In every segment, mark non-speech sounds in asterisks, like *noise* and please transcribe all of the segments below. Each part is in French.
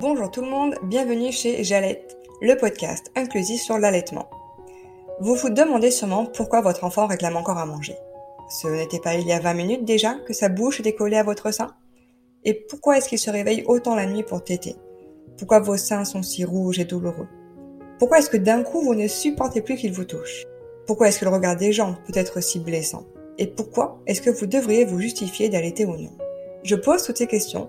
Bonjour tout le monde, bienvenue chez Jalette, le podcast inclusif sur l'allaitement. Vous vous demandez sûrement pourquoi votre enfant réclame encore à manger. Ce n'était pas il y a 20 minutes déjà que sa bouche était collée à votre sein? Et pourquoi est-ce qu'il se réveille autant la nuit pour téter? Pourquoi vos seins sont si rouges et douloureux? Pourquoi est-ce que d'un coup vous ne supportez plus qu'il vous touche? Pourquoi est-ce que le regard des gens peut être si blessant? Et pourquoi est-ce que vous devriez vous justifier d'allaiter ou non? Je pose toutes ces questions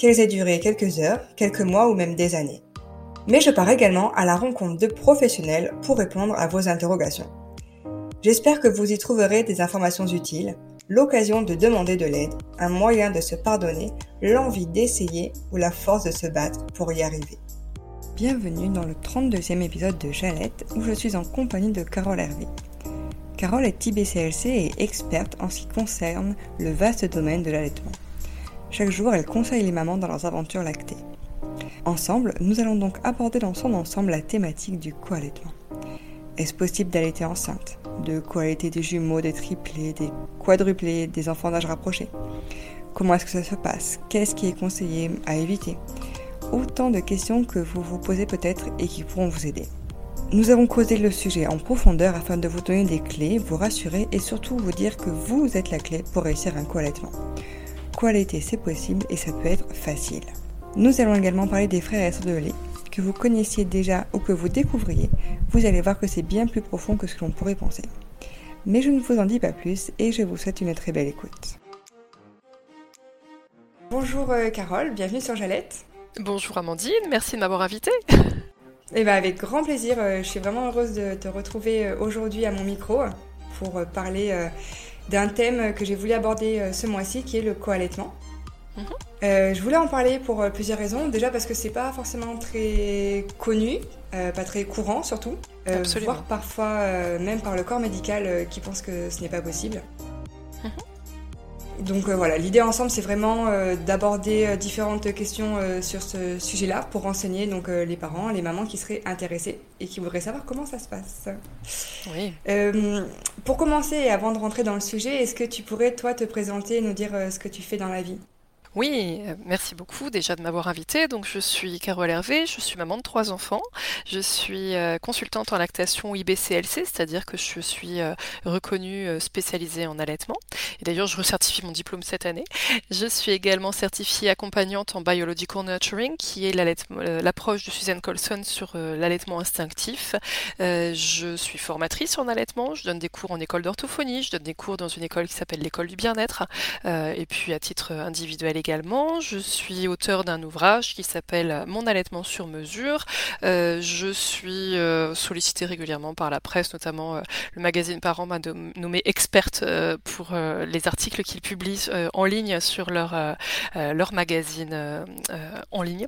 qu'elles aient duré quelques heures, quelques mois ou même des années. Mais je pars également à la rencontre de professionnels pour répondre à vos interrogations. J'espère que vous y trouverez des informations utiles, l'occasion de demander de l'aide, un moyen de se pardonner, l'envie d'essayer ou la force de se battre pour y arriver. Bienvenue dans le 32e épisode de Jalette où je suis en compagnie de Carole Hervé. Carole est IBCLC et experte en ce qui concerne le vaste domaine de l'allaitement. Chaque jour, elle conseille les mamans dans leurs aventures lactées. Ensemble, nous allons donc aborder dans son ensemble la thématique du co-allaitement. Est-ce possible d'allaiter enceinte? De co-allaiter des jumeaux, des triplés, des quadruplés, des enfants d'âge rapproché? Comment est-ce que ça se passe? Qu'est-ce qui est conseillé à éviter? Autant de questions que vous vous posez peut-être et qui pourront vous aider. Nous avons causé le sujet en profondeur afin de vous donner des clés, vous rassurer et surtout vous dire que vous êtes la clé pour réussir un co-allaitement l'été c'est possible et ça peut être facile. Nous allons également parler des frères et sœurs de lait, que vous connaissiez déjà ou que vous découvriez, vous allez voir que c'est bien plus profond que ce que l'on pourrait penser. Mais je ne vous en dis pas plus et je vous souhaite une très belle écoute. Bonjour euh, Carole, bienvenue sur Jalette. Bonjour Amandine, merci de m'avoir invitée. *laughs* Eh ben avec grand plaisir, euh, je suis vraiment heureuse de te retrouver euh, aujourd'hui à mon micro pour parler d'un thème que j'ai voulu aborder euh, ce mois-ci, qui est le co-allaitement. Mhm. Euh, je voulais en parler pour euh, plusieurs raisons. Déjà parce que c'est pas forcément très connu, pas très courant surtout, voire parfois même par le corps médical qui pense que ce n'est pas possible. Mhm. Donc euh, voilà, l'idée ensemble, c'est vraiment euh, d'aborder euh, différentes questions sur ce sujet-là pour renseigner donc les parents, les mamans qui seraient intéressés et qui voudraient savoir comment ça se passe. Oui. pour commencer et avant de rentrer dans le sujet, est-ce que tu pourrais toi te présenter et nous dire ce que tu fais dans la vie? Oui, euh, merci beaucoup déjà de m'avoir invité. Donc je suis Carole Hervé, je suis maman de trois enfants. Je suis euh, consultante en lactation IBCLC, c'est-à-dire que je suis euh, reconnue spécialisée en allaitement. Et d'ailleurs, je recertifie mon diplôme cette année. Je suis également certifiée accompagnante en biological nurturing, qui est l'approche de Suzanne Colson sur l'allaitement instinctif. Je suis formatrice en allaitement, je donne des cours en école d'orthophonie, je donne des cours dans une école qui s'appelle l'école du bien-être, et puis à titre individuel également. Je suis auteur d'un ouvrage qui s'appelle Mon allaitement sur mesure. Euh, je suis euh, sollicitée régulièrement par la presse, notamment euh, le magazine Parents m'a nommé experte pour les articles qu'ils publient en ligne sur leur, leur magazine en ligne.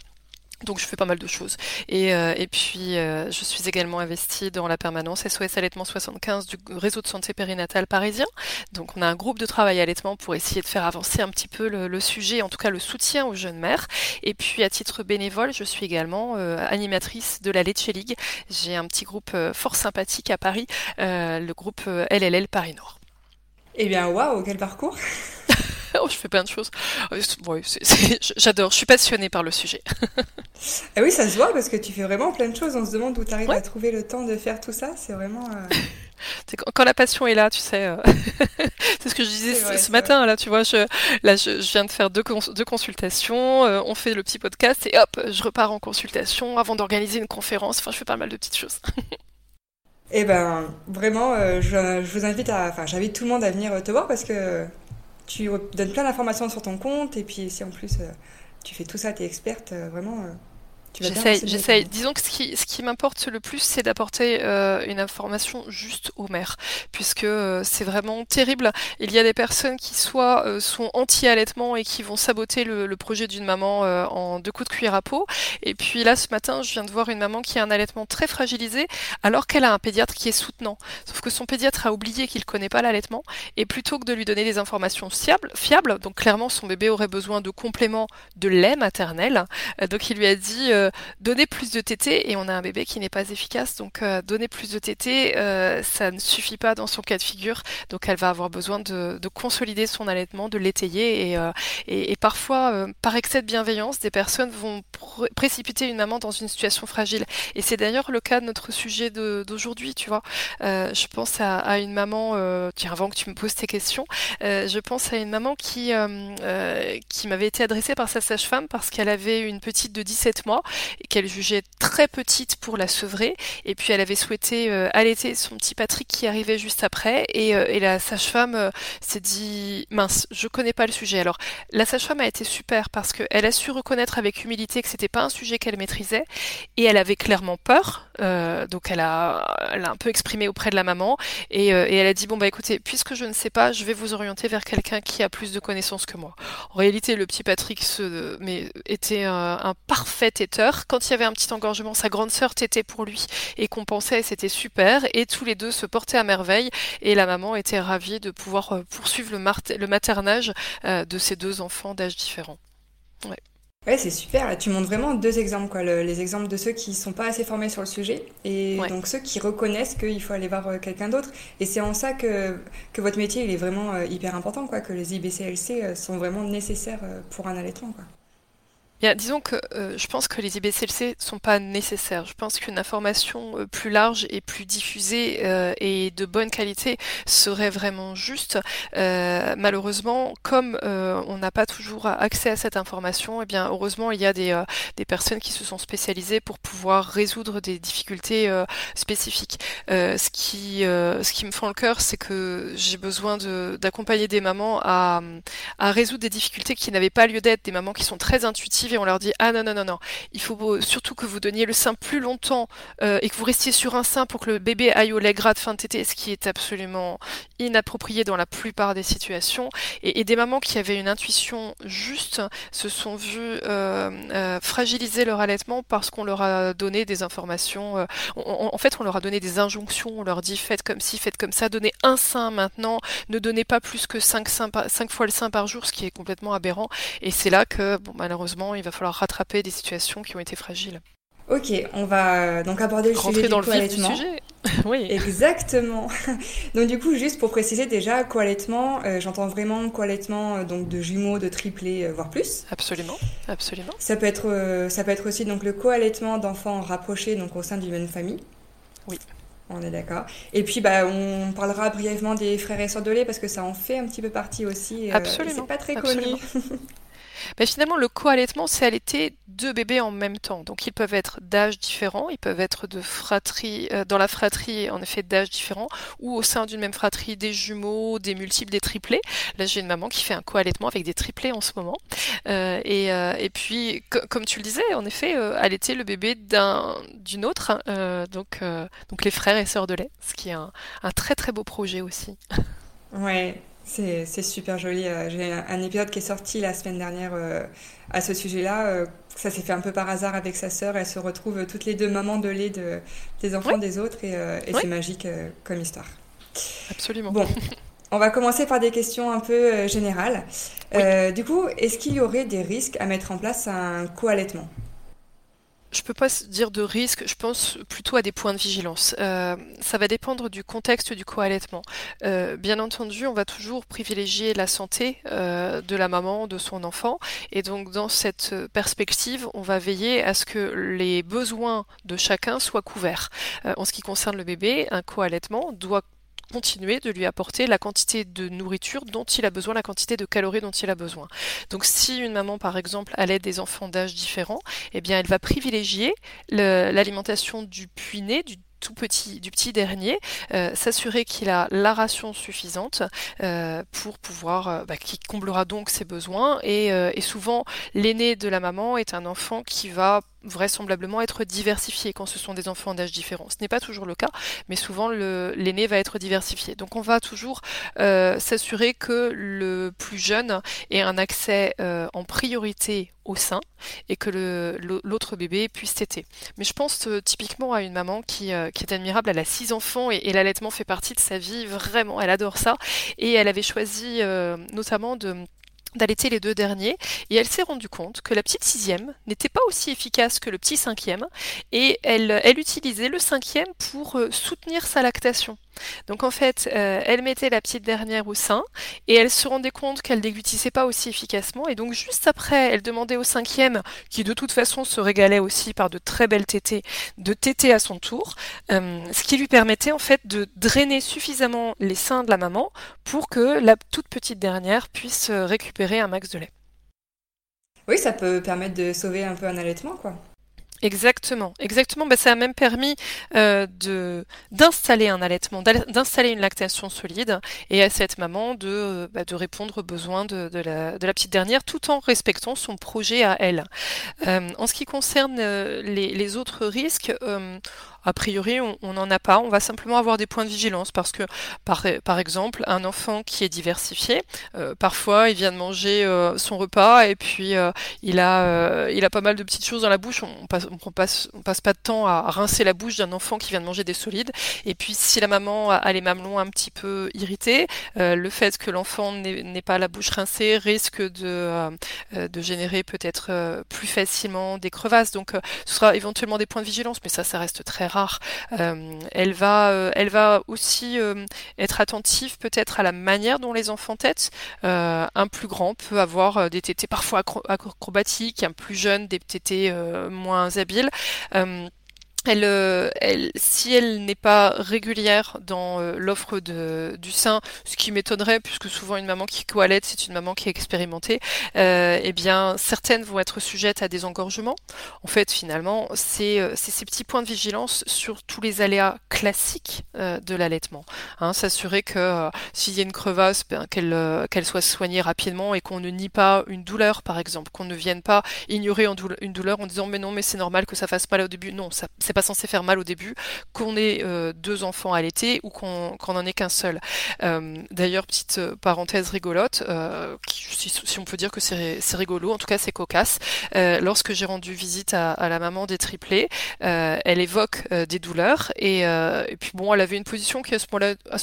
Donc je fais pas mal de choses. Et, euh, puis euh, je suis également investie dans la permanence SOS Allaitement 75 du réseau de santé périnatale parisien. Donc on a un groupe de travail allaitement pour essayer de faire avancer un petit peu le, sujet, en tout cas le soutien aux jeunes mères. Et puis à titre bénévole, je suis également euh, animatrice de la Leche League. J'ai un petit groupe fort sympathique à Paris, le groupe LLL Paris Nord. Eh bien waouh, quel parcours *laughs* je fais plein de choses. J'adore, je suis passionnée par le sujet. ah *laughs* oui, ça se voit parce que tu fais vraiment plein de choses. On se demande où tu arrives à trouver le temps de faire tout ça. C'est vraiment. Euh, *laughs* quand, la passion est là, tu sais. Euh, c'est ce que je disais ce, matin. Là, tu vois, je, là, je, viens de faire deux, deux consultations. Euh, on fait le petit podcast et hop, je repars en consultation avant d'organiser une conférence. Enfin, je fais pas mal de petites choses. Eh ben, vraiment, je, je, vous invite à, enfin, j'invite tout le monde à venir te voir parce que tu donnes plein d'informations sur ton compte et puis si en plus euh, tu fais tout ça, tu es experte, euh, vraiment, euh, J'essaye, j'essaye. Disons que ce qui, ce qui m'importe le plus, c'est d'apporter euh, une information juste aux mères, puisque euh, c'est vraiment terrible. Il y a des personnes qui soit euh, sont anti-allaitement et qui vont saboter le, le projet d'une maman en deux coups de cuillère à peau. Et puis là, ce matin, je viens de voir une maman qui a un allaitement très fragilisé, alors qu'elle a un pédiatre qui est soutenant. Sauf que son pédiatre a oublié qu'il connaît pas l'allaitement, et plutôt que de lui donner des informations fiables, fiables, donc clairement son bébé aurait besoin de compléments de lait maternel, donc il lui a dit donner plus de tétés et on a un bébé qui n'est pas efficace. Donc euh, donner plus de tétés, euh, ça ne suffit pas dans son cas de figure. Donc elle va avoir besoin de, consolider son allaitement, de l'étayer et, et, parfois par excès de bienveillance, des personnes vont précipiter une maman dans une situation fragile. Et c'est d'ailleurs le cas de notre sujet d'aujourd'hui, tu vois. je pense à, une maman, tiens avant que tu me poses tes questions, je pense à une maman qui qui m'avait été adressée par sa sage-femme parce qu'elle avait une petite de 17 mois qu'elle jugeait très petite pour la sevrer. Et puis elle avait souhaité euh, allaiter son petit Patrick qui arrivait juste après. Et, euh, la sage-femme euh, s'est dit mince, je connais pas le sujet. Alors la sage-femme a été super parce qu'elle a su reconnaître avec humilité que c'était pas un sujet qu'elle maîtrisait et elle avait clairement peur. donc elle a, un peu exprimé auprès de la maman et, elle a dit bon bah écoutez, puisque je ne sais pas, je vais vous orienter vers quelqu'un qui a plus de connaissances que moi. En réalité, le petit Patrick mais était un, parfait quand il y avait un petit engorgement, sa grande sœur tétait pour lui et compensait, c'était super. Et tous les deux se portaient à merveille. Et la maman était ravie de pouvoir euh, poursuivre le, maternage euh, de ces deux enfants d'âge différents. Ouais. Ouais, c'est super. tu montres vraiment deux exemples, quoi. les exemples de ceux qui sont pas assez formés sur le sujet et donc ceux qui reconnaissent qu'il faut aller voir euh, quelqu'un d'autre. Et c'est en ça que, que votre métier il est vraiment hyper important, quoi. Que les IBCLC sont vraiment nécessaires pour un allaitement, quoi disons que euh, je pense que les IBCLC sont pas nécessaires. Je pense qu'une information euh, plus large et plus diffusée euh, et de bonne qualité serait vraiment juste. malheureusement, comme on n'a pas toujours accès à cette information, eh bien heureusement il y a des, personnes qui se sont spécialisées pour pouvoir résoudre des difficultés spécifiques. ce qui ce qui me fend le cœur, c'est que j'ai besoin d'accompagner des mamans à résoudre des difficultés qui n'avaient pas lieu d'être, des mamans qui sont très intuitives on leur dit ah non non non non, il faut surtout que vous donniez le sein plus longtemps euh, et que vous restiez sur un sein pour que le bébé aille au lait gras de fin de tétée, ce qui est absolument inapproprié dans la plupart des situations. Et, des mamans qui avaient une intuition juste se sont vues euh, euh, fragiliser leur allaitement parce qu'on leur a donné des informations. en fait, on leur a donné des injonctions. On leur dit faites comme ci, faites comme ça, donnez un sein maintenant, ne donnez pas plus que 5, 5 fois le sein par jour, ce qui est complètement aberrant. Et c'est là que, bon, malheureusement, il va falloir rattraper des situations qui ont été fragiles. Ok, on va donc aborder le sujet dans du le vif du sujet. *laughs* oui. Exactement. *laughs* donc du coup, juste pour préciser déjà, co-allaitement, euh, j'entends vraiment co-allaitement euh, donc de jumeaux, de triplés, euh, voire plus. Absolument, absolument. Ça peut être, ça peut être aussi donc le co-allaitement d'enfants rapprochés donc au sein d'une même famille. Oui. On est d'accord. Et puis, bah, on parlera brièvement des frères et sœurs de lait parce que ça en fait un petit peu partie aussi. Absolument. c'est pas très connu. *laughs* Mais finalement, le co-allaitement, c'est allaiter deux bébés en même temps. Donc ils peuvent être d'âge différents, ils peuvent être de fratrie, euh, dans la fratrie, en effet, d'âge différents, ou au sein d'une même fratrie, des jumeaux, des multiples, des triplés. Là, j'ai une maman qui fait un co-allaitement avec des triplés en ce moment. Euh, et, euh, et, puis, comme tu le disais, en effet, allaiter le bébé d'un, d'une autre, donc, donc les frères et sœurs de lait, ce qui est un, un très très beau projet aussi. Ouais, c'est, super joli. Euh, j'ai un, épisode qui est sorti la semaine dernière euh, à ce sujet-là. Euh, ça s'est fait un peu par hasard avec sa sœur. Elles se retrouvent toutes les deux mamans de lait de, des enfants des autres et, c'est magique comme histoire. Absolument. Bon, on va commencer par des questions un peu générales. du coup, est-ce qu'il y aurait des risques à mettre en place un co-allaitement? Je peux pas dire de risque, je pense plutôt à des points de vigilance. Euh, ça va dépendre du contexte du co-allaitement. Euh, bien entendu, on va toujours privilégier la santé euh, de la maman, de son enfant, et donc dans cette perspective, on va veiller à ce que les besoins de chacun soient couverts. en ce qui concerne le bébé, un co-allaitement doit continuer de lui apporter la quantité de nourriture dont il a besoin, la quantité de calories dont il a besoin. Donc si une maman par exemple allait des enfants d'âge différents, eh bien elle va privilégier l'alimentation du puiné, du tout petit, du petit dernier, euh, s'assurer qu'il a la ration suffisante euh, pour pouvoir, euh, bah, qui comblera donc ses besoins. Et, et souvent, l'aîné de la maman est un enfant qui va vraisemblablement être diversifié quand ce sont des enfants d'âge différent. Ce n'est pas toujours le cas, mais souvent l'aîné va être diversifié. Donc on va toujours euh, s'assurer que le plus jeune ait un accès euh, en priorité au sein et que l'autre bébé puisse téter. Mais je pense euh, typiquement à une maman qui, est admirable, elle a six enfants et, et l'allaitement fait partie de sa vie, vraiment, elle adore ça. Et elle avait choisi notamment de d'allaiter les deux derniers, et elle s'est rendue compte que la petite sixième n'était pas aussi efficace que le petit cinquième, et elle, elle utilisait le cinquième pour euh, soutenir sa lactation. Donc en fait, euh, elle mettait la petite dernière au sein et elle se rendait compte qu'elle déglutissait pas aussi efficacement. Et donc juste après, elle demandait au cinquième, qui de toute façon se régalait aussi par de très belles tétées, de téter à son tour, euh, ce qui lui permettait en fait de drainer suffisamment les seins de la maman pour que la toute petite dernière puisse euh, récupérer un max de lait. Oui, ça peut permettre de sauver un peu un allaitement, quoi. Exactement, exactement. Bah, ça a même permis euh, de d'installer un allaitement, d'installer une lactation solide, et à cette maman de, bah, de répondre aux besoins de, de, la, de la petite dernière, tout en respectant son projet à elle. Euh, en ce qui concerne euh, les, les, autres risques, euh, a priori, on n'en a pas. On va simplement avoir des points de vigilance parce que, par, exemple, un enfant qui est diversifié, euh, parfois il vient de manger euh, son repas et puis euh, il, a, pas mal de petites choses dans la bouche. On passe, passe, pas de temps à rincer la bouche d'un enfant qui vient de manger des solides. Et puis, si la maman a les mamelons un petit peu irrités, le fait que l'enfant n'ait pas la bouche rincée risque de, de générer peut-être plus facilement des crevasses. Donc, ce sera éventuellement des points de vigilance, mais ça, ça reste très Euh, elle va, euh, elle va aussi euh, être attentive peut-être à la manière dont les enfants têtent. un plus grand peut avoir des tétés parfois acrobatiques, un plus jeune des tétés moins habiles. Elle, euh, elle, si elle n'est pas régulière dans euh, l'offre du sein, ce qui m'étonnerait puisque souvent une maman qui coalette c'est une maman qui est expérimentée, euh, eh bien certaines vont être sujettes à des engorgements. En fait, finalement, c'est euh, ces petits points de vigilance sur tous les aléas classiques de l'allaitement. Hein, S'assurer que s'il y a une crevasse, ben, qu'elle qu'elle soit soignée rapidement et qu'on ne nie pas une douleur, par exemple, qu'on ne vienne pas ignorer une douleur en disant mais non mais c'est normal que ça fasse mal au début. Non, ça pas censé faire mal au début, qu'on ait euh, deux enfants l'été ou qu'on n'en ait qu'un seul. Euh, d'ailleurs, petite euh, parenthèse rigolote, si, on peut dire que c'est rigolo, en tout cas c'est cocasse. lorsque j'ai rendu visite à, la maman des triplés, elle évoque des douleurs et, puis bon, elle avait une position qui à ce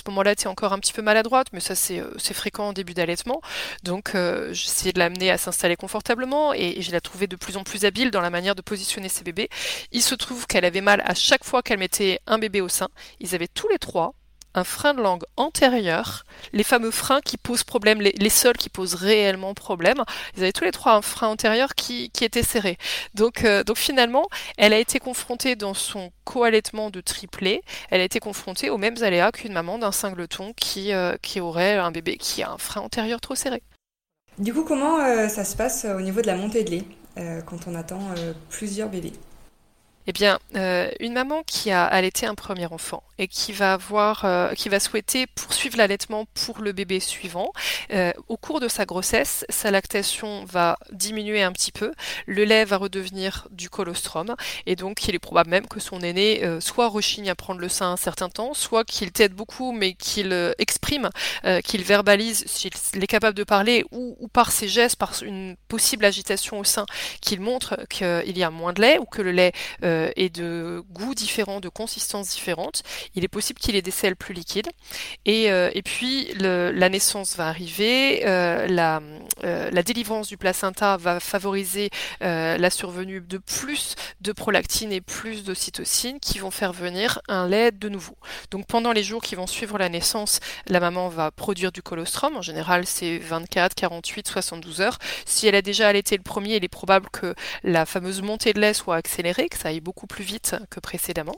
moment-là était encore un petit peu maladroite, mais ça c'est fréquent en début d'allaitement. Donc j'essayais de l'amener à s'installer confortablement et, et je la trouvais de plus en plus habile dans la manière de positionner ses bébés. Il se trouve qu'elle avait mal à chaque fois qu'elle mettait un bébé au sein. Ils avaient tous les trois un frein de langue antérieur, les fameux freins qui posent problème, les, seuls qui posent réellement problème. Ils avaient tous les trois un frein antérieur qui, était serré. Donc, euh, donc finalement, elle a été confrontée dans son coallaitement de triplé, elle a été confrontée aux mêmes aléas qu'une maman d'un singleton qui, euh, qui aurait un bébé qui a un frein antérieur trop serré. Du coup, comment euh, ça se passe au niveau de la montée de lait quand on attend plusieurs bébés? Eh bien, euh, une maman qui a allaité un premier enfant et qui va avoir, euh, qui va souhaiter poursuivre l'allaitement pour le bébé suivant, euh, au cours de sa grossesse, sa lactation va diminuer un petit peu, le lait va redevenir du colostrum et donc il est probable même que son aîné soit rechigne à prendre le sein un certain temps, soit qu'il t'aide beaucoup mais qu'il exprime, qu'il verbalise s'il est capable de parler ou, ou, par ses gestes, par une possible agitation au sein, qu'il montre qu'il y a moins de lait ou que le lait euh, et de goûts différents, de consistances différentes. Il est possible qu'il ait des selles plus liquides. Et, euh, et puis la naissance va arriver, euh, la, la délivrance du placenta va favoriser la survenue de plus de prolactine et plus d'ocytocine qui vont faire venir un lait de nouveau. Donc pendant les jours qui vont suivre la naissance, la maman va produire du colostrum. En général, c'est 24, 48, 72 heures. Si elle a déjà allaité le premier, il est probable que la fameuse montée de lait soit accélérée, que ça aille beaucoup plus vite que précédemment.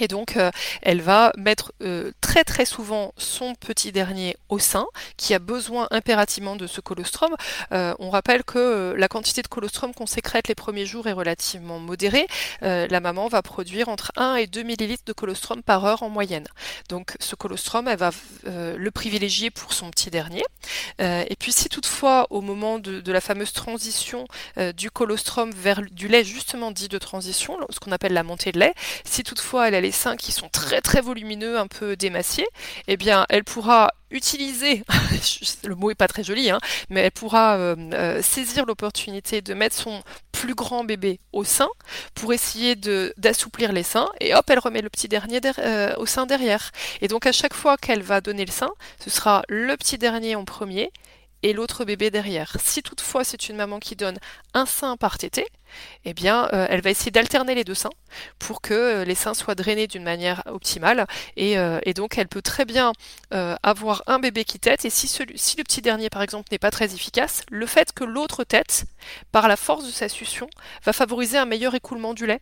Et donc, euh, elle va mettre euh, très très souvent son petit dernier au sein, qui a besoin impérativement de ce colostrum. Euh, on rappelle que la quantité de colostrum qu'on sécrète les premiers jours est relativement modérée. la maman va produire entre 1 et 2 millilitres de colostrum par heure en moyenne. Donc, ce colostrum, elle va le privilégier pour son petit dernier. et puis, si toutefois, au moment de, la fameuse transition du colostrum vers du lait justement dit de transition, ce qu'on appelle la montée de lait, si toutefois elle a les seins qui sont très très volumineux, un peu démaciés, eh bien elle pourra utiliser, *laughs* le mot est pas très joli, hein, mais elle pourra euh, euh, saisir l'opportunité de mettre son plus grand bébé au sein pour essayer d'assouplir les seins et hop elle remet le petit dernier euh, au sein derrière. Et donc à chaque fois qu'elle va donner le sein, ce sera le petit dernier en premier et l'autre bébé derrière. Si toutefois c'est une maman qui donne un sein par tété, eh bien, euh, elle va essayer d'alterner les deux seins pour que euh, les seins soient drainés d'une manière optimale. Et, euh, donc, elle peut très bien avoir un bébé qui tète. Et si, le petit dernier, par exemple, n'est pas très efficace, le fait que l'autre tète, par la force de sa succion, va favoriser un meilleur écoulement du lait.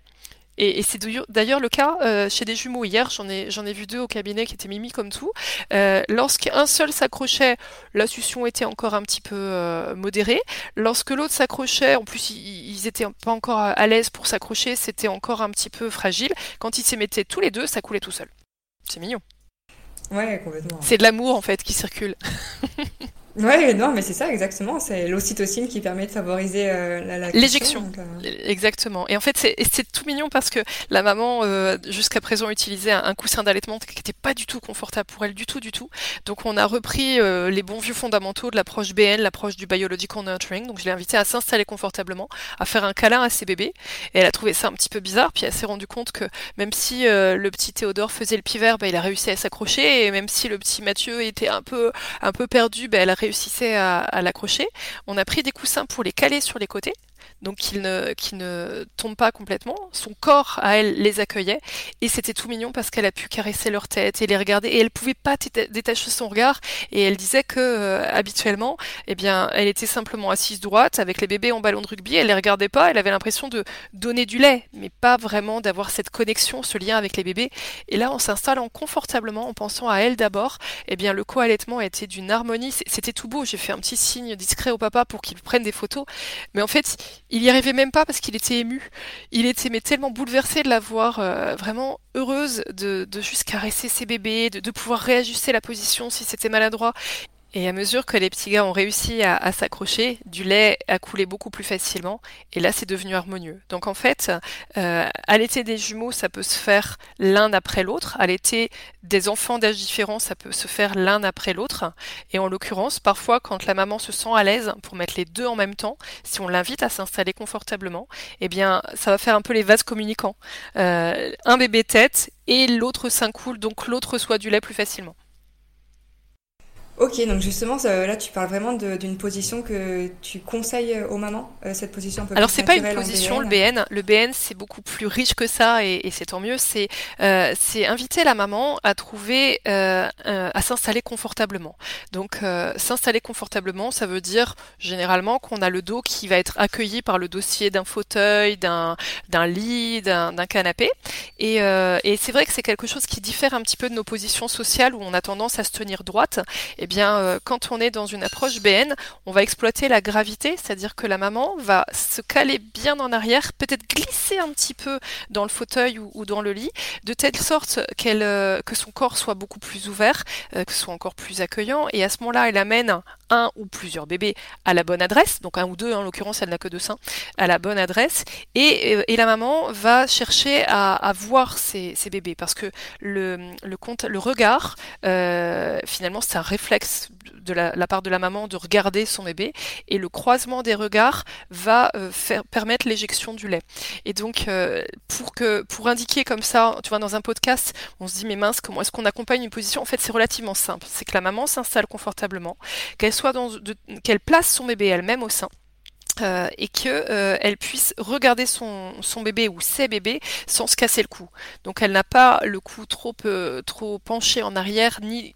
Et, c'est d'ailleurs le cas euh, chez des jumeaux. Hier, j'en ai, j'en ai vu deux au cabinet qui étaient mimi comme tout. Euh, Lorsqu'un seul s'accrochait, la succion était encore un petit peu euh, modérée. Lorsque l'autre s'accrochait, en plus ils, ils étaient pas encore à l'aise pour s'accrocher, c'était encore un petit peu fragile. Quand ils se mettaient tous les deux, ça coulait tout seul. C'est mignon. Ouais, complètement. C'est de l'amour en fait qui circule. *laughs* Ouais, non, mais c'est ça exactement. C'est l'ocytocine qui permet de favoriser euh, la l'éjection. Euh. Exactement. Et en fait, c'est tout mignon parce que la maman euh, jusqu'à présent utilisait un, coussin d'allaitement qui n'était pas du tout confortable pour elle, du tout, du tout. Donc on a repris les bons vieux fondamentaux de l'approche BN, l'approche du biological nurturing. Donc je l'ai invitée à s'installer confortablement, à faire un câlin à ses bébés. Et elle a trouvé ça un petit peu bizarre. Puis elle s'est rendue compte que même si le petit Théodore faisait le pivert, bah, il a réussi à s'accrocher. Et même si le petit Mathieu était un peu un peu perdu, bah, elle a réussissait à, l'accrocher. On a pris des coussins pour les caler sur les côtés donc qu'il ne, qu'il ne tombe pas complètement. Son corps à elle les accueillait. Et c'était tout mignon parce qu'elle a pu caresser leur tête et les regarder. Et elle pouvait pas détacher son regard. Et elle disait que euh, habituellement, eh bien, elle était simplement assise droite avec les bébés en ballon de rugby, elle les regardait pas, elle avait l'impression de donner du lait, mais pas vraiment d'avoir cette connexion, ce lien avec les bébés. Et là, en s'installant confortablement, en pensant à elle d'abord, eh bien, le co-allaitement était d'une harmonie, c'était tout beau. J'ai fait un petit signe discret au papa pour qu'il prenne des photos, mais en fait, y arrivait même pas parce qu'il était ému. Il était tellement bouleversé de la voir euh, vraiment heureuse de, juste caresser ses bébés, de pouvoir réajuster la position si c'était maladroit. Et à mesure que les petits gars ont réussi à, s'accrocher, du lait a coulé beaucoup plus facilement. Et là, c'est devenu harmonieux. Donc en fait, euh, allaiter des jumeaux, ça peut se faire l'un après l'autre. Allaiter des enfants d'âge différent, ça peut se faire l'un après l'autre. Et en l'occurrence, parfois, quand la maman se sent à l'aise pour mettre les deux en même temps, si on l'invite à s'installer confortablement, eh bien, ça va faire un peu les vases communicants. Euh, un bébé tête et l'autre s'incoule, donc l'autre reçoit du lait plus facilement. Ok, donc justement, là, tu parles vraiment d'une position que tu conseilles aux mamans, euh, cette position un peu Alors, c'est pas une position, le BN. Le BN, c'est beaucoup plus riche que ça, et, et c'est tant mieux. C'est euh, inviter la maman à trouver, euh, euh à s'installer confortablement. Donc, euh, s'installer confortablement, ça veut dire généralement qu'on a le dos qui va être accueilli par le dossier d'un fauteuil, d'un lit, d'un canapé. Et, et c'est vrai que c'est quelque chose qui diffère un petit peu de nos positions sociales où on a tendance à se tenir droite. Et eh bien, euh, quand on est dans une approche BN, on va exploiter la gravité, c'est-à-dire que la maman va se caler bien en arrière, peut-être glisser un petit peu dans le fauteuil ou, dans le lit, de telle sorte euh, que son corps soit beaucoup plus ouvert, euh, que ce soit encore plus accueillant, et à ce moment-là, elle amène un ou plusieurs bébés à la bonne adresse, donc un ou deux, en l'occurrence elle n'a que deux seins, à la bonne adresse, et, et la maman va chercher à, voir ces, bébés, parce que le, le, compte, le regard, euh, finalement c'est un réflexe de la, part de la maman de regarder son bébé et le croisement des regards va euh, permettre l'éjection du lait. Et donc euh, pour que pour indiquer comme ça, tu vois dans un podcast, on se dit mais mince comment est-ce qu'on accompagne une position? En fait c'est relativement simple, c'est que la maman s'installe confortablement, qu'elle soit dans qu'elle place son bébé elle-même au sein euh, et que euh, elle puisse regarder son, bébé ou ses bébés sans se casser le cou. Donc elle n'a pas le cou trop euh, penché en arrière ni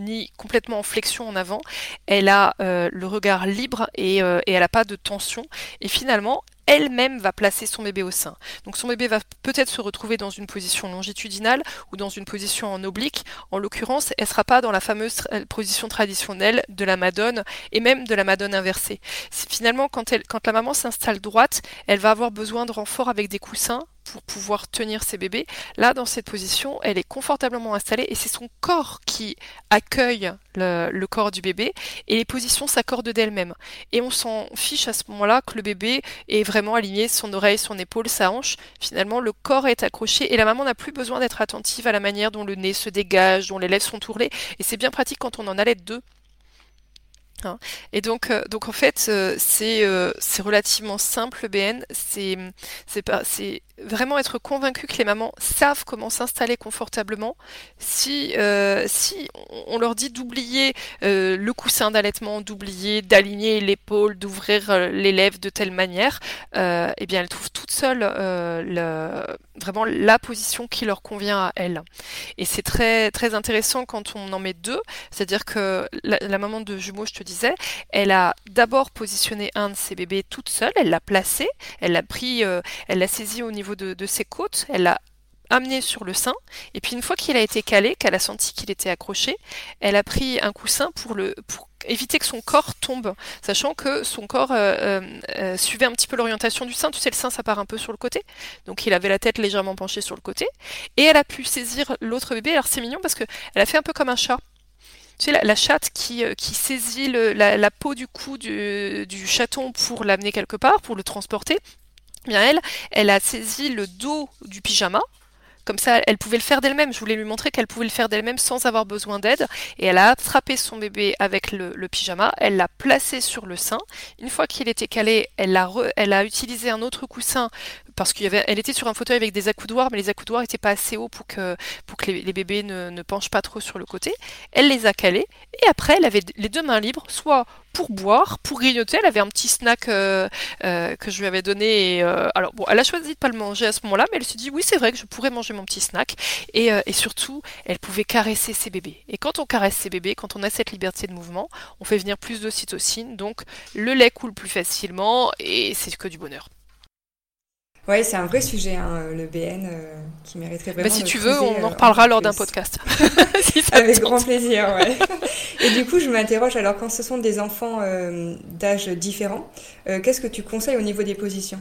ni complètement en flexion en avant. Elle a le regard libre et, et elle n'a pas de tension. Et finalement, elle-même va placer son bébé au sein. Donc son bébé va peut-être se retrouver dans une position longitudinale ou dans une position en oblique. En l'occurrence, elle sera pas dans la fameuse position traditionnelle de la madone et même de la madone inversée. Finalement, quand, quand la maman s'installe droite, elle va avoir besoin de renfort avec des coussins pour pouvoir tenir ses bébés. Là, dans cette position, elle est confortablement installée et c'est son corps qui accueille le, corps du bébé et les positions s'accordent d'elles-mêmes. Et on s'en fiche à ce moment-là que le bébé est vraiment aligné, son oreille, son épaule, sa hanche. Finalement, le corps est accroché et la maman n'a plus besoin d'être attentive à la manière dont le nez se dégage, dont les lèvres sont tournées. Et c'est bien pratique quand on en allait deux Hein. Et donc, euh, donc en fait, euh, c'est euh, c'est relativement simple le BN. C'est vraiment être convaincu que les mamans savent comment s'installer confortablement. Si si on leur dit d'oublier le coussin d'allaitement, d'oublier d'aligner l'épaule, d'ouvrir les lèvres de telle manière, eh bien elles trouvent toutes seules le, vraiment la position qui leur convient à elles. Et c'est très très intéressant quand on en met deux, c'est-à-dire que la, la maman de jumeaux, je te dis elle a d'abord positionné un de ses bébés toute seule, elle l'a placé, elle l'a pris, euh, elle l'a saisi au niveau de, ses côtes, elle l'a amené sur le sein, et puis une fois qu'il a été calé, qu'elle a senti qu'il était accroché, elle a pris un coussin pour le pour éviter que son corps tombe, sachant que son corps euh, euh, suivait un petit peu l'orientation du sein. Tu sais, le sein, ça part un peu sur le côté. Donc, il avait la tête légèrement penchée sur le côté. Et elle a pu saisir l'autre bébé. Alors, c'est mignon parce que elle a fait un peu comme un chat tu sais, la, chatte qui, euh, qui saisit la, peau du cou du, chaton pour l'amener quelque part, pour le transporter. Bien elle, elle a saisi le dos du pyjama, comme ça, elle pouvait le faire d'elle-même. Je voulais lui montrer qu'elle pouvait le faire d'elle-même sans avoir besoin d'aide. Et elle a attrapé son bébé avec le, pyjama, elle l'a placé sur le sein. Une fois qu'il était calé, elle a utilisé un autre coussin parce qu'elle était sur un fauteuil avec des accoudoirs, mais les accoudoirs n'étaient pas assez hauts pour que, les, bébés ne, ne, penchent pas trop sur le côté. Elle les a calés, et après, elle avait les deux mains libres, soit pour boire, pour grignoter. Elle avait un petit snack euh, euh, que je lui avais donné. Euh, alors bon, elle a choisi de pas le manger à ce moment-là, mais elle se dit oui, c'est vrai que je pourrais manger mon petit snack. Et, surtout, elle pouvait caresser ses bébés. Et quand on caresse ses bébés, quand on a cette liberté de mouvement, on fait venir plus d'ocytocine, donc le lait coule plus facilement et c'est que du bonheur. Oui, c'est un vrai sujet, hein, le BN, euh, qui mériterait vraiment. Bah, si tu veux, on en euh, reparlera lors d'un podcast. *laughs* Avec grand plaisir, ouais. *laughs* Et du coup, je m'interroge, alors quand ce sont des enfants euh, d'âge différents, qu'est-ce que tu conseilles au niveau des positions?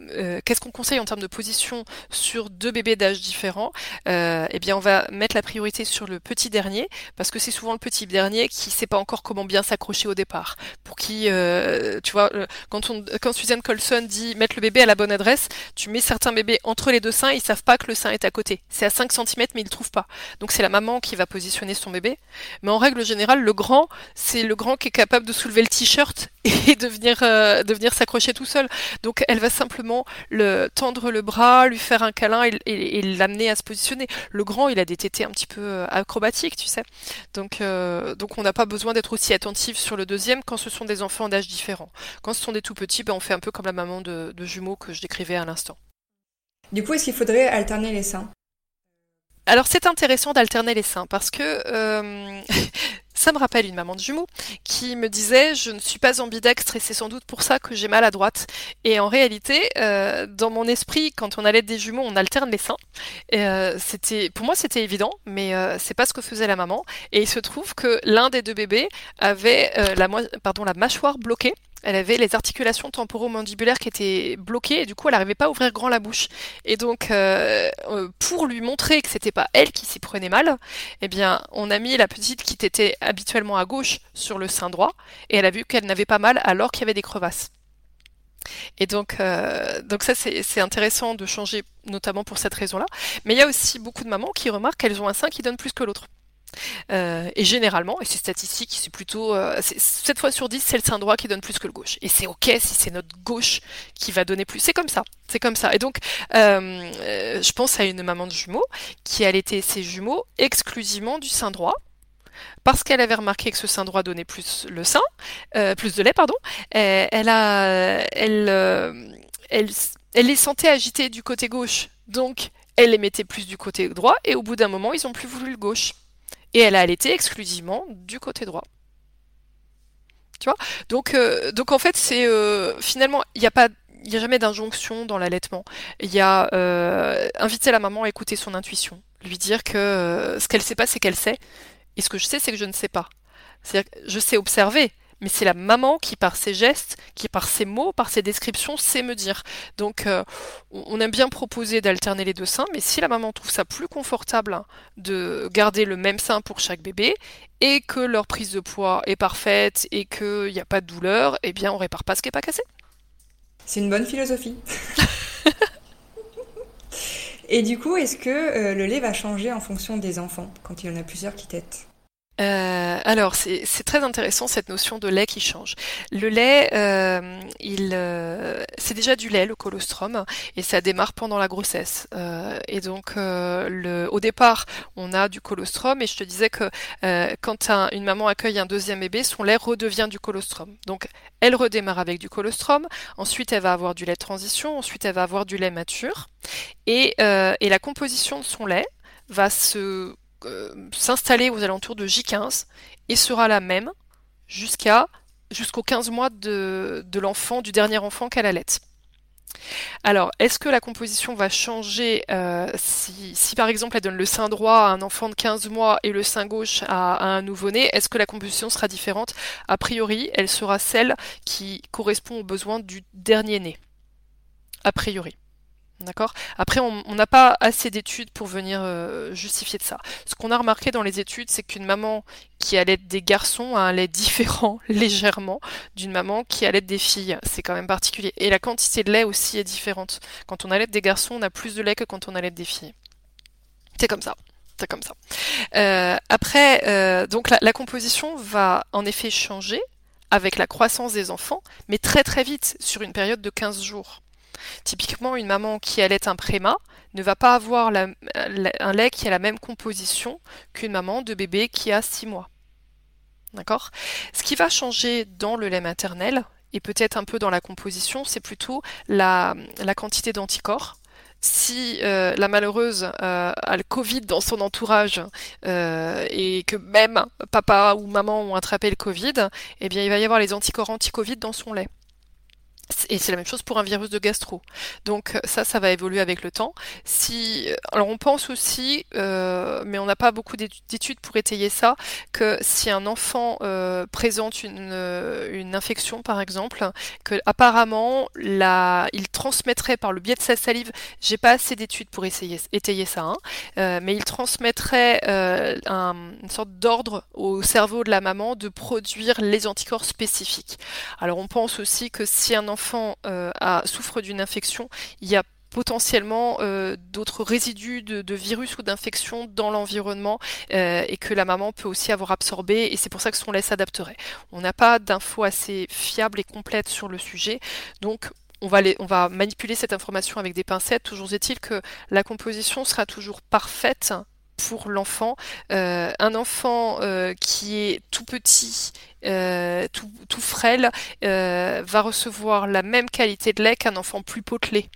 Euh, qu'est-ce qu'on conseille en termes de position sur deux bébés d'âge différents euh, Eh bien, on va mettre la priorité sur le petit dernier parce que c'est souvent le petit dernier qui sait pas encore comment bien s'accrocher au départ. Pour qui, euh, tu vois, quand, on, quand Suzanne Colson dit mettre le bébé à la bonne adresse, tu mets certains bébés entre les deux seins, ils savent pas que le sein est à côté. C'est à 5 cm, mais ils le trouvent pas. Donc c'est la maman qui va positionner son bébé. Mais en règle générale, le grand, c'est le grand qui est capable de soulever le t-shirt et de venir, de venir s'accrocher tout seul. Donc elle va simplement le tendre le bras, lui faire un câlin et, l'amener à se positionner. Le grand, il a des tétés un petit peu euh, acrobatiques, tu sais. Donc, euh, donc on n'a pas besoin d'être aussi attentif sur le deuxième quand ce sont des enfants d'âge différents. Quand ce sont des tout petits, ben, on fait un peu comme la maman de, jumeaux que je décrivais à l'instant. Du coup, est-ce qu'il faudrait alterner les seins? Alors c'est intéressant d'alterner les seins parce que euh, Ça me rappelle une maman de jumeaux qui me disait je ne suis pas ambidextre et c'est sans doute pour ça que j'ai mal à droite. Et en réalité, euh, dans mon esprit, quand on allait des jumeaux, on alterne les seins. Euh, c'était, pour moi, c'était évident, mais euh, c'est pas ce que faisait la maman. Et il se trouve que l'un des deux bébés avait la, mâchoire bloquée elle avait les articulations temporomandibulaires qui étaient bloquées et du coup elle n'arrivait pas à ouvrir grand la bouche. Et donc euh, euh, pour lui montrer que c'était pas elle qui s'y prenait mal, eh bien on a mis la petite qui était habituellement à gauche sur le sein droit et elle a vu qu'elle n'avait pas mal alors qu'il y avait des crevasses. Et donc, euh, donc ça c'est intéressant de changer notamment pour cette raison-là. Mais il y a aussi beaucoup de mamans qui remarquent qu'elles ont un sein qui donne plus que l'autre. Euh, et généralement, et c'est statistique, c'est plutôt euh, 7 fois sur 10, c'est le sein droit qui donne plus que le gauche. Et c'est ok si c'est notre gauche qui va donner plus. C'est comme ça, c'est comme ça. Et donc, euh, euh je pense à une maman de jumeaux qui allaitait ses jumeaux exclusivement du sein droit. Parce qu'elle avait remarqué que ce sein droit donnait plus le sein, plus de lait, pardon. elle les sentait agités du côté gauche, donc elle les mettait plus du côté droit. Et au bout d'un moment, ils ont plus voulu le gauche et elle a allaité exclusivement du côté droit. Tu vois? Donc, euh, donc en fait, c'est euh, finalement, il n'y a pas il a jamais d'injonction dans l'allaitement. Il y a inviter la maman à écouter son intuition, lui dire que ce qu'elle sait pas, c'est qu'elle sait, et ce que je sais, c'est que je ne sais pas. C'est-à-dire je sais observer, mais c'est la maman qui, par ses gestes, qui par ses mots, par ses descriptions, sait me dire. Donc, euh, on aime bien proposer d'alterner les deux seins, mais si la maman trouve ça plus confortable de garder le même sein pour chaque bébé, et que leur prise de poids est parfaite, et qu'il n'y a pas de douleur, eh bien, on répare pas ce qui n'est pas cassé. C'est une bonne philosophie. *laughs* et du coup, est-ce que euh, le lait va changer en fonction des enfants, quand il y en a plusieurs qui têtent? Euh, alors, c'est très intéressant cette notion de lait qui change. Le lait, euh, euh, c'est déjà du lait, le colostrum, et ça démarre pendant la grossesse. et donc, au départ, on a du colostrum, et je te disais que quand une maman accueille un deuxième bébé, son lait redevient du colostrum. Donc, elle redémarre avec du colostrum, ensuite elle va avoir du lait de transition, ensuite elle va avoir du lait mature, et, et la composition de son lait va se euh, s'installer aux alentours de J15 et sera la même jusqu'à jusqu'aux 15 mois de, l'enfant, du dernier enfant qu'elle allait. Alors, est-ce que la composition va changer euh, si, si, par exemple elle donne le sein droit à un enfant de 15 mois et le sein gauche à, à un nouveau-né Est-ce que la composition sera différente? A priori, elle sera celle qui correspond aux besoins du dernier né. A priori. D'accord? Après, on n'a pas assez d'études pour venir euh, justifier de ça. Ce qu'on a remarqué dans les études, c'est qu'une maman qui allait des garçons a un lait différent *laughs* légèrement d'une maman qui allait des filles. C'est quand même particulier. Et la quantité de lait aussi est différente. Quand on allait des garçons, on a plus de lait que quand on allait des filles. C'est comme ça. C'est comme ça. Euh, après, euh, donc la, la composition va en effet changer avec la croissance des enfants, mais très très vite, sur une période de 15 jours. Typiquement, une maman qui allait un préma ne va pas avoir un lait qui a la même composition qu'une maman de bébé qui a 6 mois. D'accord? Ce qui va changer dans le lait maternel, et peut-être un peu dans la composition, c'est plutôt la, quantité d'anticorps. Si euh, la malheureuse euh, a le Covid dans son entourage euh, et que même papa ou maman ont attrapé le Covid, eh il va y avoir les anticorps anti-Covid dans son lait. Et c'est la même chose pour un virus de gastro. Donc euh, ça, ça va évoluer avec le temps. Si, alors on pense aussi, euh, mais on n'a pas beaucoup d'études pour étayer ça, que si un enfant euh, présente une, infection, par exemple, que apparemment il transmettrait par le biais de sa salive. J'ai pas assez d'études pour essayer étayer ça, hein, mais il transmettrait un, une sorte d'ordre au cerveau de la maman de produire les anticorps spécifiques. Alors on pense aussi que si un enfant euh, souffre d'une infection, il y a potentiellement euh, d'autres résidus de, virus ou d'infection dans l'environnement euh, et que la maman peut aussi avoir absorbé et c'est pour ça que son lait s'adapterait. On n'a pas d'infos assez fiables et complètes sur le sujet, donc on va manipuler cette information avec des pincettes. Toujours est-il que la composition sera toujours parfaite pour l'enfant. Euh, un enfant euh, qui est tout petit, euh, tout, tout, frêle, va recevoir la même qualité de lait qu'un enfant plus potelé.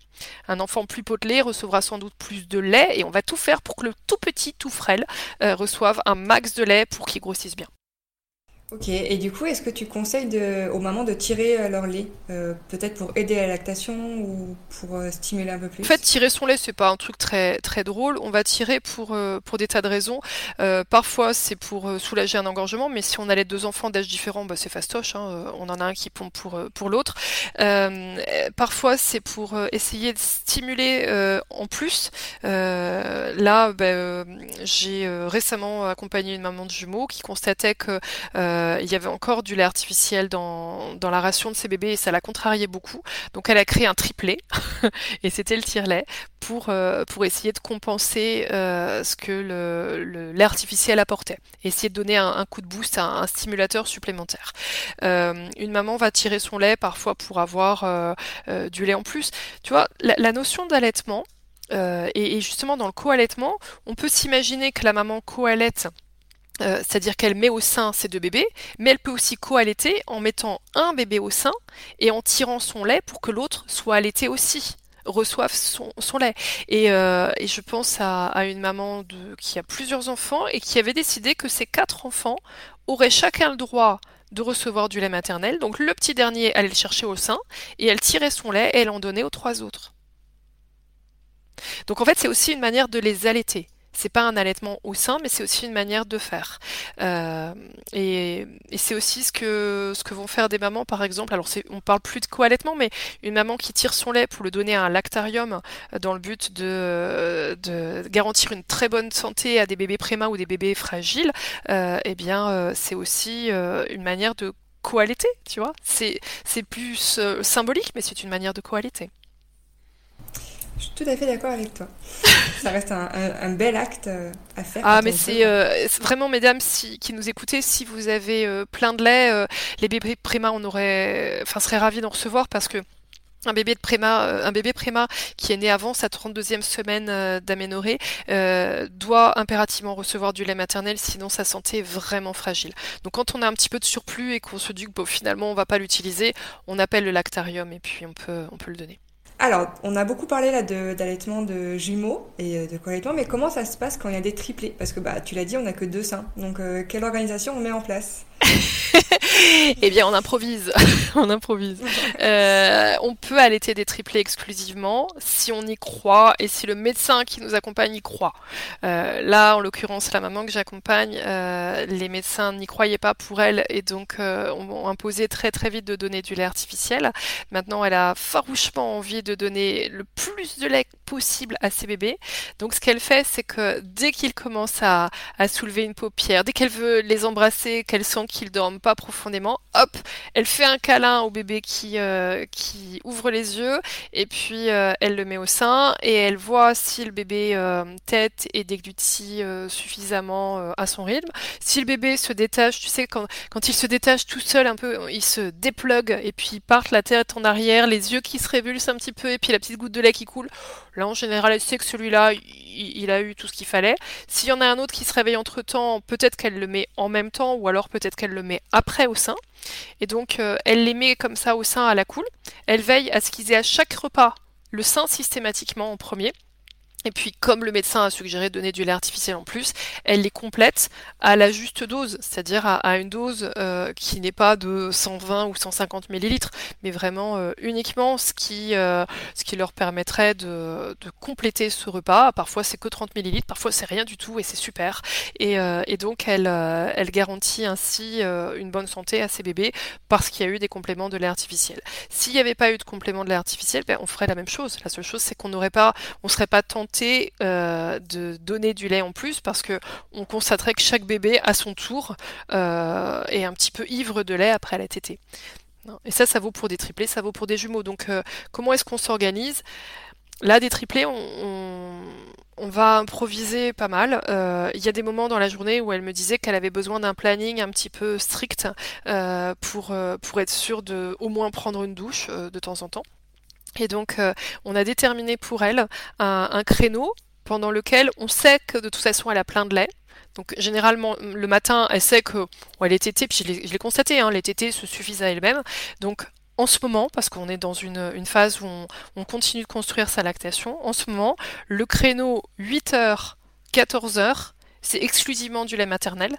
Un enfant plus potelé recevra sans doute plus de lait et on va tout faire pour que le tout petit, tout frêle reçoive un max de lait pour qu'il grossisse bien. Ok, et du coup, est-ce que tu conseilles de, aux mamans de tirer euh, leur lait euh, Peut-être pour aider à la lactation ou pour euh, stimuler un peu plus? En fait, tirer son lait, c'est pas un truc très, très drôle. On va tirer pour, pour des tas de raisons. parfois, c'est pour soulager un engorgement, mais si on a les deux enfants d'âge différent, bah, c'est fastoche. Hein, on en a un qui pompe pour, pour l'autre. parfois, c'est pour essayer de stimuler en plus. là, bah, j'ai récemment accompagné une maman de jumeaux qui constatait que euh, il y avait encore du lait artificiel dans, la ration de ses bébés et ça l'a contrarié beaucoup. Donc elle a créé un triplet *laughs* et c'était le tire-lait pour, euh, pour essayer de compenser euh, ce que le, lait artificiel apportait. Essayer de donner un, coup de boost, un, stimulateur supplémentaire. une maman va tirer son lait parfois pour avoir du lait en plus. Tu vois, la, la notion d'allaitement, et, et, justement dans le co-allaitement, on peut s'imaginer que la maman co-allaite euh, c'est-à-dire qu'elle met au sein ses deux bébés, mais elle peut aussi co-allaiter en mettant un bébé au sein et en tirant son lait pour que l'autre soit allaité aussi reçoive son, lait. Euh, et, je pense à, une maman qui a plusieurs enfants et qui avait décidé que ses quatre enfants auraient chacun le droit de recevoir du lait maternel. Donc le petit dernier allait le chercher au sein et elle tirait son lait et elle en donnait aux trois autres. Donc en fait, c'est aussi une manière de les allaiter c'est pas un allaitement au sein, mais c'est aussi une manière de faire. Euh, et, c'est aussi ce que ce que vont faire des mamans, par exemple. Alors, on parle plus de co-allaitement, mais une maman qui tire son lait pour le donner à un lactarium euh, dans le but de, de garantir une très bonne santé à des bébés préma ou des bébés fragiles, euh, eh bien, c'est aussi une manière de co-allaiter, tu vois. C'est plus symbolique, mais c'est une manière de co-allaiter. Je suis tout à fait d'accord avec toi. Ça reste un, bel acte euh, à faire. Ah, mais euh, c'est vraiment, mesdames si, qui nous écoutez, si vous avez euh, plein de lait, les bébés préma, on aurait, enfin, serait ravis d'en recevoir parce que un bébé de préma, un bébé préma qui est né avant sa 32e semaine d'aménorrhée doit impérativement recevoir du lait maternel, sinon sa santé est vraiment fragile. Donc quand on a un petit peu de surplus et qu'on se dit que bon, finalement on va pas l'utiliser, on appelle le lactarium et puis on peut, on peut le donner. Alors, on a beaucoup parlé là d'allaitement de, jumeaux et euh, de co-allaitement, mais comment ça se passe quand il y a des triplés? Parce que bah, tu l'as dit, on n'a que deux seins. Donc, euh, quelle organisation on met en place? *laughs* eh bien, on improvise. *laughs* on improvise. Euh, on peut allaiter des triplés exclusivement si on y croit et si le médecin qui nous accompagne y croit. Euh, là, en l'occurrence, la maman que j'accompagne, euh, les médecins n'y croyaient pas pour elle et donc ont imposé très très vite de donner du lait artificiel. Maintenant, elle a farouchement envie de donner le plus de lait possible à ses bébés. Donc, ce qu'elle fait, c'est que dès qu'ils commencent à, à soulever une paupière, dès qu'elle veut les embrasser, qu'elle sent qu'ils dorment pas profondément, hop, elle fait un câlin au bébé qui, euh, qui ouvre les yeux et puis euh, elle le met au sein et elle voit si le bébé euh, tête et déglutit suffisamment à son rythme. Si le bébé se détache, tu sais, quand, quand il se détache tout seul un peu, il se déplugue et puis il part la tête en arrière, les yeux qui se révulsent un petit peu et puis la petite goutte de lait qui coule. Là, en général, elle sait que celui-là, il, a eu tout ce qu'il fallait. S'il y en a un autre qui se réveille entre temps, peut-être qu'elle le met en même temps ou alors peut-être qu'elle le met après au sein. Et donc, euh, elle les met comme ça au sein à la coule. Elle veille à ce qu'ils aient à chaque repas le sein systématiquement en premier. Et puis, comme le médecin a suggéré de donner du lait artificiel en plus, elle les complète à la juste dose, c'est-à-dire à, une dose euh, qui n'est pas de 120 ou 150 millilitres, mais vraiment euh, uniquement ce qui, euh, ce qui leur permettrait de, compléter ce repas. Parfois, c'est que 30 millilitres, parfois c'est rien du tout et c'est super. Et, donc, elle, elle garantit ainsi une bonne santé à ses bébés parce qu'il y a eu des compléments de lait artificiel. S'il n'y avait pas eu de complément de lait artificiel, ben, on ferait la même chose. La seule chose, c'est qu'on n'aurait pas, on serait pas tenté euh, de donner du lait en plus parce que on constaterait que chaque bébé à son tour euh, est un petit peu ivre de lait après la tétée. Et ça, ça vaut pour des triplés, ça vaut pour des jumeaux. Donc, euh, comment est-ce qu'on s'organise? Là, des triplés, on, va improviser pas mal. Il y a des moments dans la journée où elle me disait qu'elle avait besoin d'un planning un petit peu strict pour, pour être sûre de au moins prendre une douche de temps en temps. Et donc, euh, on a déterminé pour elle un, créneau pendant lequel on sait que de toute façon elle a plein de lait. Donc généralement le matin, elle sait que elle est tétée, puis je l'ai constaté, hein, les tétées se suffisent à elle-même. Donc en ce moment, parce qu'on est dans une, phase où on, on, continue de construire sa lactation, en ce moment, le créneau 8h, 14h, c'est exclusivement du lait maternel.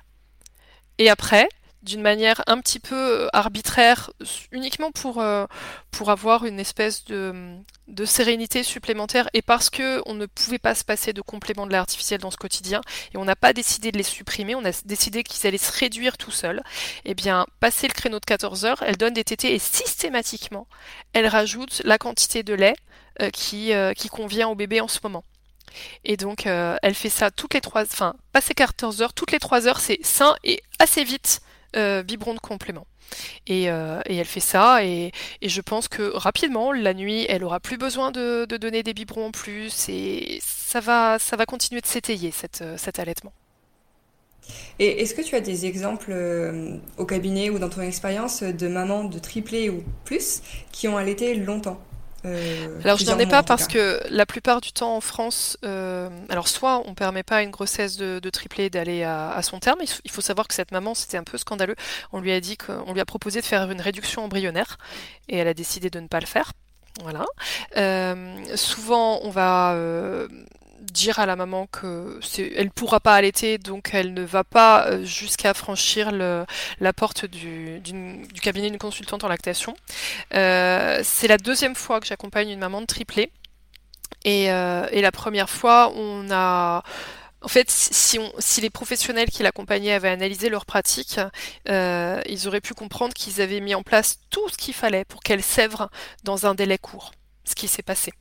Et après, d'une manière un petit peu euh, arbitraire, uniquement pour, euh, pour avoir une espèce de, de, sérénité supplémentaire et parce que on ne pouvait pas se passer de compléments de lait artificiel dans ce quotidien et on n'a pas décidé de les supprimer, on a décidé qu'ils allaient se réduire tout seuls, eh bien, passer le créneau de 14 heures, elle donne des tétés et systématiquement, elle rajoute la quantité de lait euh, qui, qui convient au bébé en ce moment. Et donc, elle fait ça toutes les trois, enfin, passer 14 heures, toutes les 3 heures, c'est sain et assez vite euh, biberon de complément. Euh, et, elle fait ça, et, je pense que rapidement, la nuit, elle aura plus besoin de, donner des biberons en plus, et ça va, ça va continuer de s'étayer, euh, cet allaitement. Et est-ce que tu as des exemples au cabinet ou dans ton expérience de mamans de triplés ou plus qui ont allaité longtemps? Euh, alors je n'en ai pas parce que la plupart du temps en France, euh, alors soit on permet pas à une grossesse de, de triplé d'aller à, son terme. Il faut savoir que cette maman c'était un peu scandaleux. On lui a dit qu'on lui a proposé de faire une réduction embryonnaire et elle a décidé de ne pas le faire. Voilà. Euh, souvent on va dire à la maman que elle pourra pas allaiter, donc elle ne va pas jusqu'à franchir le, la porte du, du cabinet d'une consultante en lactation. c'est la deuxième fois que j'accompagne une maman de triplé. Et, et la première fois, on a en fait, si, on, si les professionnels qui l'accompagnaient avaient analysé leur pratique, euh, ils auraient pu comprendre qu'ils avaient mis en place tout ce qu'il fallait pour qu'elle sèvre dans un délai court, ce qui s'est passé.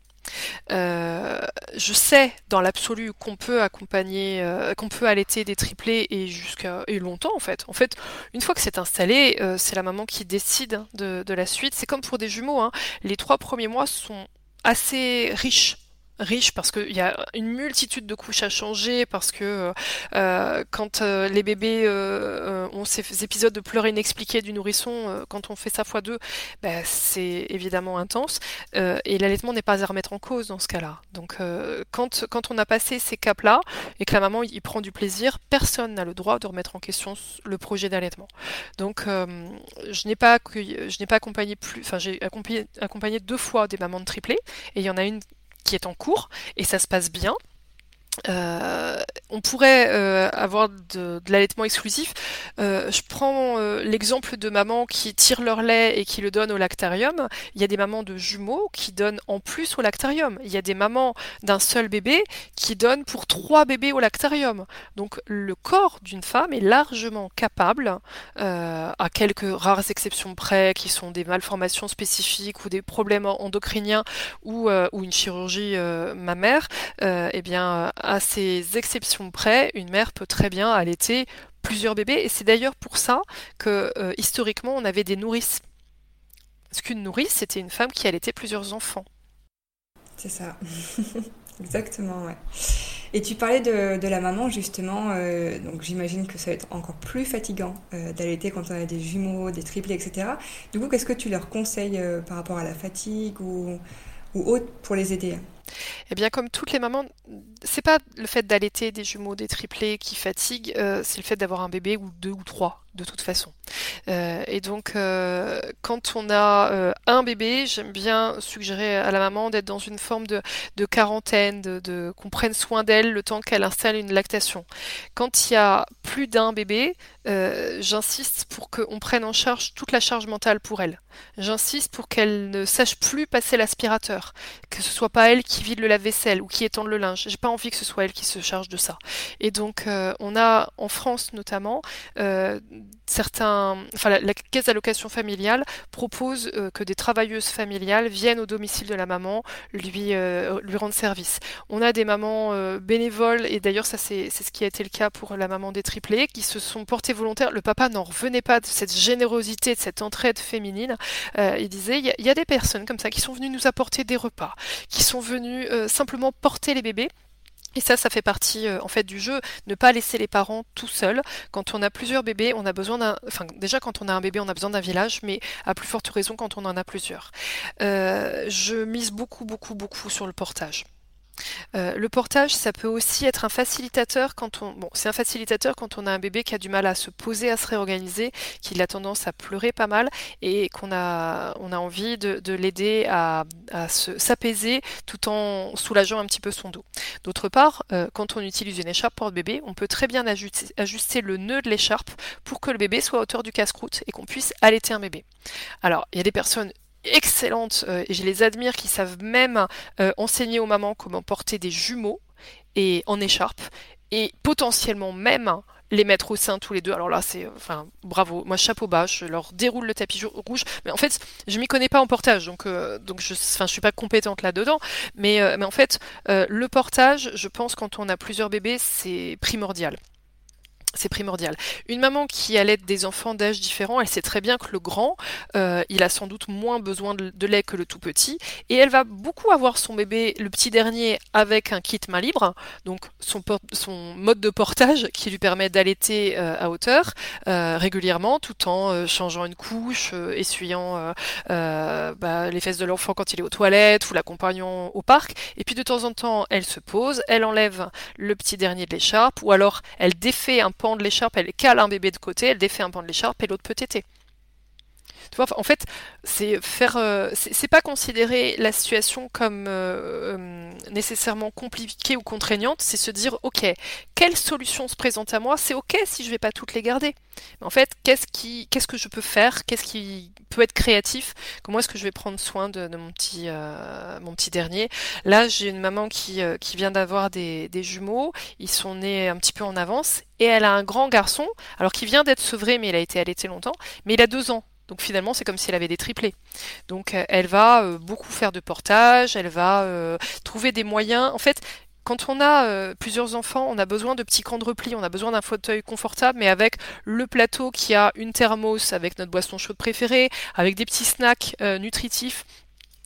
Euh, je sais dans l'absolu qu'on peut accompagner, euh, qu'on peut allaiter des triplés et jusqu'à et longtemps en fait. En fait, une fois que c'est installé, euh, c'est la maman qui décide de, la suite. C'est comme pour des jumeaux. Hein. Les trois premiers mois sont assez riches riche parce qu'il y a une multitude de couches à changer, parce que euh, quand euh, les bébés euh, ont ces épisodes de pleurs inexpliquées du nourrisson, quand on fait ça fois deux, bah, c'est évidemment intense. et l'allaitement n'est pas à remettre en cause dans ce cas-là. Donc quand, quand on a passé ces caps-là et que la maman y prend du plaisir, personne n'a le droit de remettre en question le projet d'allaitement. Donc je n'ai pas, pas accompagné plus, enfin j'ai accompagné, accompagné deux fois des mamans de triplé et il y en a une qui est en cours et ça se passe bien. Euh, on pourrait euh, avoir de, l'allaitement exclusif. Euh, je prends l'exemple de mamans qui tirent leur lait et qui le donnent au lactarium. Il y a des mamans de jumeaux qui donnent en plus au lactarium. Il y a des mamans d'un seul bébé qui donnent pour trois bébés au lactarium. Donc le corps d'une femme est largement capable, à quelques rares exceptions près, qui sont des malformations spécifiques ou des problèmes endocriniens ou, ou une chirurgie mammaire, eh bien à ces exceptions près, une mère peut très bien allaiter plusieurs bébés. Et c'est d'ailleurs pour ça que euh, historiquement on avait des nourrices. Parce qu'une nourrice, c'était une femme qui allaitait plusieurs enfants. C'est ça. *laughs* Exactement, ouais. Et tu parlais de, la maman, justement, euh, donc j'imagine que ça va être encore plus fatigant euh, d'allaiter quand on a des jumeaux, des triplés, etc. Du coup, qu'est-ce que tu leur conseilles par rapport à la fatigue ou, ou autre pour les aider? Eh bien, comme toutes les mamans, c'est pas le fait d'allaiter des jumeaux, des triplés qui fatigue, euh, c'est le fait d'avoir un bébé ou deux ou trois de toute façon. Euh, et donc, euh, quand on a un bébé, j'aime bien suggérer à la maman d'être dans une forme de, quarantaine, de, qu'on prenne soin d'elle le temps qu'elle installe une lactation. Quand il y a plus d'un bébé, j'insiste pour qu'on prenne en charge toute la charge mentale pour elle. J'insiste pour qu'elle ne sache plus passer l'aspirateur, que ce soit pas elle qui vide le lave-vaisselle ou qui étende le linge. J'ai pas envie que ce soit elle qui se charge de ça. Et donc, euh, on a en France notamment euh, certains, enfin la, caisse d'allocation familiale propose euh, que des travailleuses familiales viennent au domicile de la maman lui lui rendre service. On a des mamans bénévoles et d'ailleurs ça c'est ce qui a été le cas pour la maman des triplés qui se sont portées volontaires. Le papa n'en revenait pas de cette générosité, de cette entraide féminine. il disait il y, a des personnes comme ça qui sont venues nous apporter des repas, qui sont venues simplement porter les bébés et ça, ça fait partie euh, en fait du jeu, ne pas laisser les parents tout seuls. Quand on a plusieurs bébés, on a besoin d'un, enfin déjà quand on a un bébé, on a besoin d'un village, mais à plus forte raison quand on en a plusieurs. Euh, je mise beaucoup, beaucoup, beaucoup sur le portage. Euh, le portage, ça peut aussi être un facilitateur quand on, facilitateur quand on a un bébé qui a du mal à se poser, à se réorganiser, qui a tendance à pleurer pas mal et qu'on a, envie de, l'aider à, s'apaiser tout en soulageant un petit peu son dos. D'autre part, euh, quand on utilise une écharpe porte-bébé, on peut très bien ajuster, ajuster le nœud de l'écharpe pour que le bébé soit à hauteur du casse-croûte et qu'on puisse allaiter un bébé. Alors, il y a des personnes excellentes euh, et je les admire qui savent même euh, enseigner aux mamans comment porter des jumeaux et en écharpe et potentiellement même les mettre au sein tous les deux. Alors là, c'est, enfin, bravo. Moi, chapeau bas, je leur déroule le tapis rouge. Mais en fait, je m'y connais pas en portage, donc, euh, donc je, enfin, suis pas compétente là-dedans. Mais, mais en fait, le portage, je pense, quand on a plusieurs bébés, c'est primordial. C'est primordial. Une maman qui allait des enfants d'âge différents, elle sait très bien que le grand, euh, il a sans doute moins besoin de, lait que le tout petit, et elle va beaucoup avoir son bébé, le petit dernier, avec un kit main libre, donc son, son mode de portage qui lui permet d'allaiter euh, à hauteur euh, régulièrement, tout en changeant une couche, essuyant bah, les fesses de l'enfant quand il est aux toilettes ou l'accompagnant au parc, et puis de temps en temps, elle se pose, elle enlève le petit dernier de l'écharpe, ou alors elle défait un de l'écharpe, elle cale un bébé de côté, elle défait un pan de l'écharpe et l'autre peut téter. Tu vois, en fait, c'est faire, euh, c'est pas considérer la situation comme euh, euh, nécessairement compliquée ou contraignante, c'est se dire, ok, quelle solution se présente à moi C'est ok si je vais pas toutes les garder. Mais en fait, qu'est-ce qui, qu'est-ce que je peux faire Qu'est-ce qui peut être créatif Comment est-ce que je vais prendre soin de, mon petit, mon petit dernier? Là, j'ai une maman qui, qui vient d'avoir des, jumeaux. Ils sont nés un petit peu en avance et elle a un grand garçon, alors qui vient d'être sevré, mais il a été allaité longtemps, mais il a deux ans. Donc finalement, c'est comme si elle avait des triplés. Donc euh, elle va euh, beaucoup faire de portage, elle va euh, trouver des moyens. En fait, quand on a plusieurs enfants, on a besoin de petits camps de repli, on a besoin d'un fauteuil confortable, mais avec le plateau qui a une thermos avec notre boisson chaude préférée, avec des petits snacks nutritifs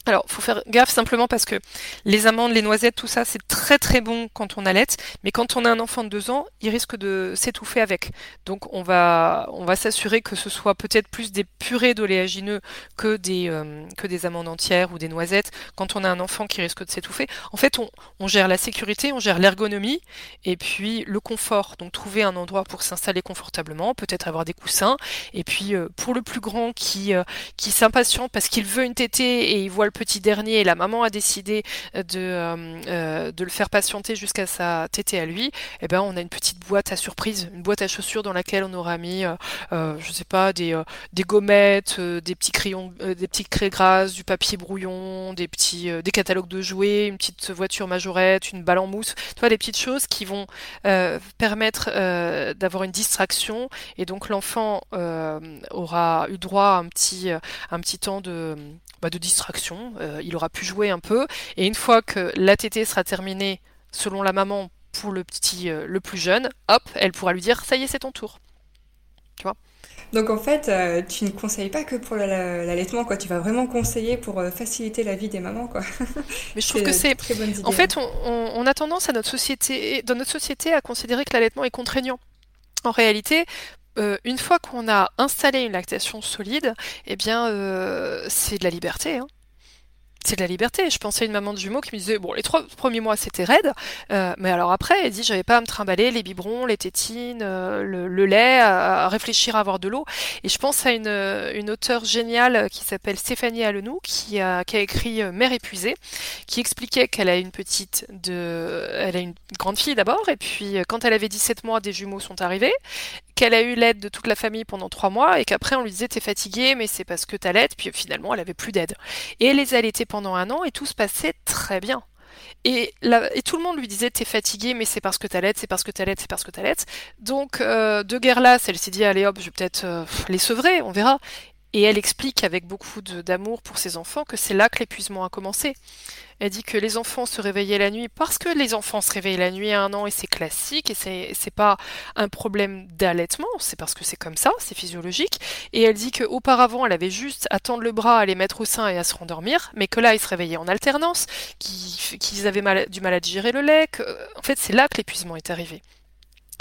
alors, faut faire gaffe simplement parce que les amandes, les noisettes, tout ça, c'est très très bon quand on allait, mais quand on a un enfant de deux ans, il risque de s'étouffer avec. Donc, on va, on va s'assurer que ce soit peut-être plus des purées d'oléagineux que des, euh, que des amandes entières ou des noisettes quand on a un enfant qui risque de s'étouffer. En fait, on, on gère la sécurité, on gère l'ergonomie et puis le confort. Donc, trouver un endroit pour s'installer confortablement, peut-être avoir des coussins. Et puis, euh, pour le plus grand qui, euh, qui s'impatiente parce qu'il veut une tétée et il voit le petit dernier et la maman a décidé de, euh, euh, de le faire patienter jusqu'à sa tétée à lui, eh ben on a une petite boîte à surprise, une boîte à chaussures dans laquelle on aura mis, euh, je sais pas, des, des gommettes, des petits crayons, des petites craies grasses, du papier brouillon, des petits, des catalogues de jouets, une petite voiture majorette, une balle en mousse, des petites choses qui vont permettre d'avoir une distraction et donc l'enfant aura eu droit à un petit, un petit temps de bah, de distraction. Euh, il aura pu jouer un peu. Et une fois que l'ATT sera terminée, selon la maman, pour le petit, euh, le plus jeune, hop, elle pourra lui dire ça y est, c'est ton tour. Tu vois? Donc en fait, euh, tu ne conseilles pas que pour l'allaitement, quoi. Tu vas vraiment conseiller pour faciliter la vie des mamans, quoi. *laughs* Mais je trouve que c'est. En fait, on, on, a tendance à notre société, dans notre société, à considérer que l'allaitement est contraignant. En réalité, euh, une fois qu'on a installé une lactation solide, eh bien, c'est de la liberté. Hein c'est de la liberté. Je pensais à une maman de jumeaux qui me disait bon les trois premiers mois c'était raide, euh, mais alors après elle dit j'avais pas à me trimballer les biberons, les tétines, euh, le, lait, à, réfléchir à avoir de l'eau. Et je pense à une, une auteure géniale qui s'appelle Stéphanie Alenou qui a, qui a écrit euh, Mère épuisée, qui expliquait qu'elle a une petite de, elle a une grande fille d'abord et puis quand elle avait 17 mois des jumeaux sont arrivés, qu'elle a eu l'aide de toute la famille pendant trois mois et qu'après on lui disait t'es fatiguée mais c'est parce que t'allaites puis finalement elle avait plus d'aide. Et elle les allaitait pendant un an et tout se passait très bien. Et, tout le monde lui disait t'es fatiguée mais c'est parce que t'allaites, c'est parce que t'allaites, c'est parce que t'allaites. Donc euh, de guerre là, elle s'est dit allez hop je vais peut-être euh, les sevrer, on verra. Et elle explique avec beaucoup d'amour pour ses enfants que c'est là que l'épuisement a commencé. Elle dit que les enfants se réveillaient la nuit parce que les enfants se réveillent la nuit à un an et c'est classique et c'est, pas un problème d'allaitement, c'est parce que c'est comme ça, c'est physiologique. Et elle dit qu'auparavant, elle avait juste à tendre le bras, à les mettre au sein et à se rendormir, mais que là, ils se réveillaient en alternance, qu'ils, avaient du mal à digérer le lait, en fait, c'est là que l'épuisement est arrivé.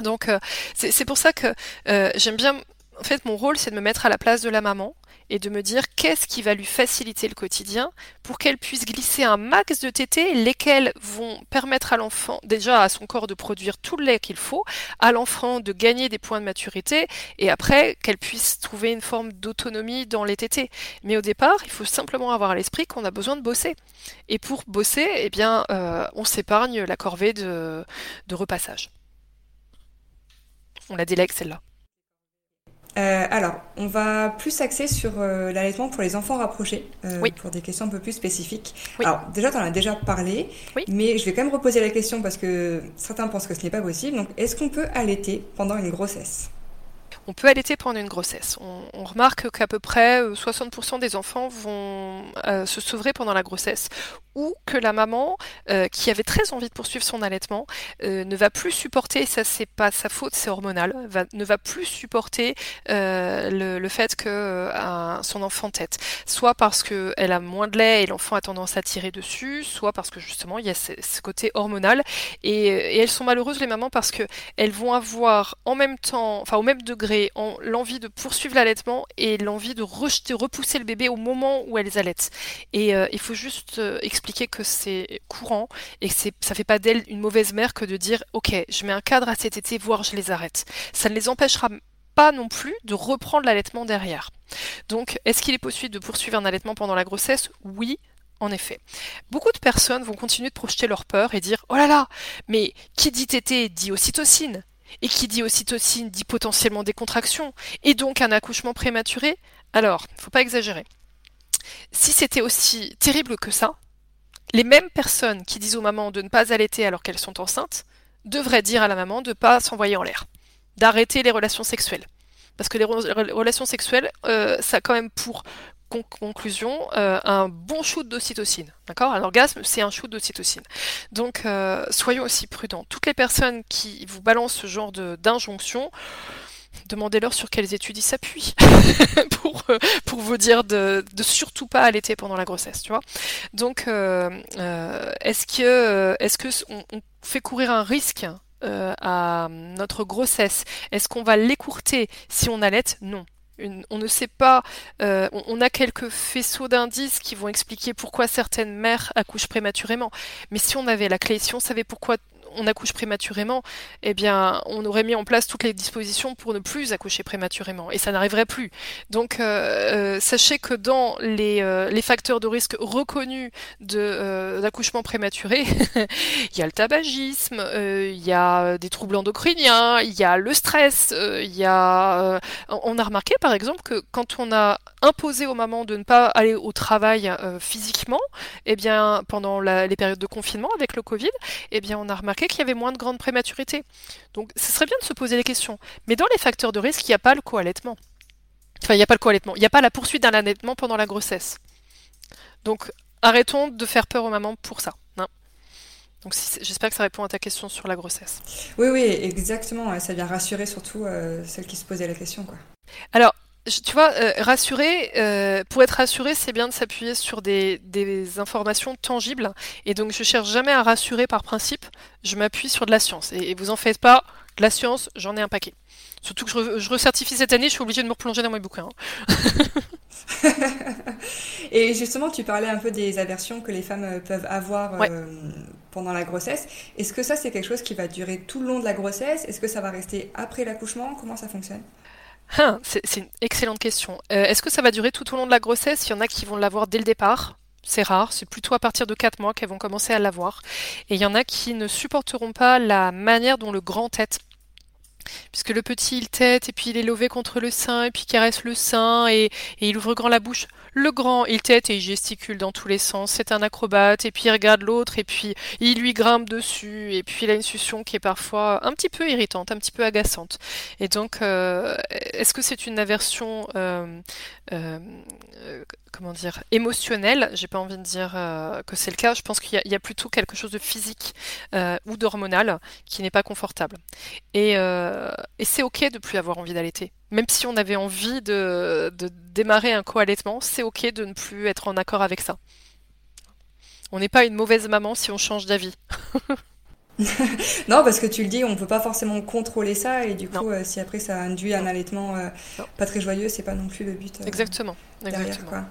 Donc, euh, c'est, pour ça que euh, j'aime bien en fait, mon rôle, c'est de me mettre à la place de la maman et de me dire qu'est-ce qui va lui faciliter le quotidien pour qu'elle puisse glisser un max de tétés, lesquels vont permettre à l'enfant, déjà à son corps de produire tout le lait qu'il faut, à l'enfant de gagner des points de maturité, et après qu'elle puisse trouver une forme d'autonomie dans les tétés. Mais au départ, il faut simplement avoir à l'esprit qu'on a besoin de bosser. Et pour bosser, eh bien, euh, on s'épargne la corvée de, de repassage. On la délègue celle-là. Euh, alors, on va plus s'axer sur euh, l'allaitement pour les enfants rapprochés, euh, pour des questions un peu plus spécifiques. Alors, déjà, tu en as déjà parlé, mais je vais quand même reposer la question parce que certains pensent que ce n'est pas possible. Donc, est-ce qu'on peut allaiter pendant une grossesse? On peut allaiter pendant une grossesse. On, remarque qu'à peu près 60% des enfants vont se sevrer pendant la grossesse ou que la maman, euh, qui avait très envie de poursuivre son allaitement, euh, ne va plus supporter, ça c'est pas sa faute, c'est hormonal, ne va plus supporter euh, le, fait que son enfant tête. Soit parce qu'elle a moins de lait et l'enfant a tendance à tirer dessus, soit parce que justement il y a ce, côté hormonal. Et, et, elles sont malheureuses les mamans parce que elles vont avoir en même temps, enfin au même degré, l'envie de poursuivre l'allaitement et l'envie de rejeter, repousser le bébé au moment où elles allaitent. Et il faut juste expliquer que c'est courant et que ça fait pas d'elle une mauvaise mère que de dire ok, je mets un cadre à cet été, voire je les arrête. Ça ne les empêchera pas non plus de reprendre l'allaitement derrière. Donc, est-ce qu'il est possible de poursuivre un allaitement pendant la grossesse? Oui, en effet. Beaucoup de personnes vont continuer de projeter leur peur et dire Oh là là, mais qui dit tété dit ocytocine et qui dit ocytocine dit potentiellement des contractions, et donc un accouchement prématuré? Alors, faut pas exagérer. Si c'était aussi terrible que ça, les mêmes personnes qui disent aux mamans de ne pas allaiter alors qu'elles sont enceintes devraient dire à la maman de ne pas s'envoyer en l'air, d'arrêter les relations sexuelles. Parce que les relations sexuelles, euh, ça a quand même pour conclusion euh, un bon shoot d'ocytocine. D'accord? Un orgasme, c'est un shoot d'ocytocine. Donc, euh, soyons aussi prudents. Toutes les personnes qui vous balancent ce genre d'injonction, demandez-leur sur quelles études ils s'appuient *laughs* pour, euh, pour vous dire de, de, surtout pas allaiter pendant la grossesse, tu vois. Donc, euh, euh, est-ce que, est-ce que on, fait courir un risque à notre grossesse? Est-ce qu'on va l'écourter si on allaite? Non. on ne sait pas, on, on, a quelques faisceaux d'indices qui vont expliquer pourquoi certaines mères accouchent prématurément. Mais si on avait la clé, si on savait pourquoi on accouche prématurément, eh bien, on aurait mis en place toutes les dispositions pour ne plus accoucher prématurément, et ça n'arriverait plus. Donc, euh, euh, sachez que dans les, euh, les, facteurs de risque reconnus d'accouchement prématuré, *laughs* il y a le tabagisme, il y a des troubles endocriniens, il y a le stress, il y a. on a remarqué, par exemple, que quand on a imposé aux mamans de ne pas aller au travail physiquement, eh bien, pendant les périodes de confinement avec le Covid, eh bien, on a remarqué qu'il y avait moins de grande prématurité. Donc ce serait bien de se poser les questions. Mais dans les facteurs de risque, il n'y a pas le co-allaitement. Enfin, il n'y a pas le co-allaitement. Il n'y a pas la poursuite d'un allaitement pendant la grossesse. Donc arrêtons de faire peur aux mamans pour ça. Hein. Donc j'espère que ça répond à ta question sur la grossesse. Oui, oui, exactement. Ça vient rassurer surtout euh, celles qui se posaient la question. Quoi. Alors, tu vois, euh, rassurer, euh, pour être rassuré, c'est bien de s'appuyer sur des, informations tangibles. Et donc, je cherche jamais à rassurer par principe. Je m'appuie sur de la science. Et, vous en faites pas, de la science, j'en ai un paquet. Surtout que je, je recertifie cette année, je suis obligée de me replonger dans mes bouquins. Hein. *laughs* et justement, tu parlais un peu des aversions que les femmes euh, peuvent avoir pendant la grossesse. Est-ce que ça, c'est quelque chose qui va durer tout le long de la grossesse? Est-ce que ça va rester après l'accouchement? Comment ça fonctionne? Ah, c'est une excellente question. Euh, est-ce que ça va durer tout au long de la grossesse? Il y en a qui vont l'avoir dès le départ. C'est rare, c'est plutôt à partir de 4 mois qu'elles vont commencer à l'avoir. Et il y en a qui ne supporteront pas la manière dont le grand tête puisque le petit il tête et puis il est levé contre le sein et puis caresse le sein et, et, il ouvre grand la bouche. Le grand il tête et il gesticule dans tous les sens. C'est un acrobate et puis il regarde l'autre et puis il lui grimpe dessus et puis il a une succion qui est parfois un petit peu irritante, un petit peu agaçante. Et donc euh, est-ce que c'est une aversion euh, euh, comment dire, émotionnel. J'ai pas envie de dire euh, que c'est le cas. Je pense qu'il y, a plutôt quelque chose de physique euh, ou d'hormonal qui n'est pas confortable. Et, euh, et c'est ok de plus avoir envie d'allaiter. Même si on avait envie de, de démarrer un co-allaitement, c'est ok de ne plus être en accord avec ça. On n'est pas une mauvaise maman si on change d'avis. *laughs* *laughs* non, parce que tu le dis, on ne peut pas forcément contrôler ça, et du coup, euh, si après ça induit un allaitement euh, pas très joyeux, c'est pas non plus le but. Euh, Exactement. Derrière, Quoi.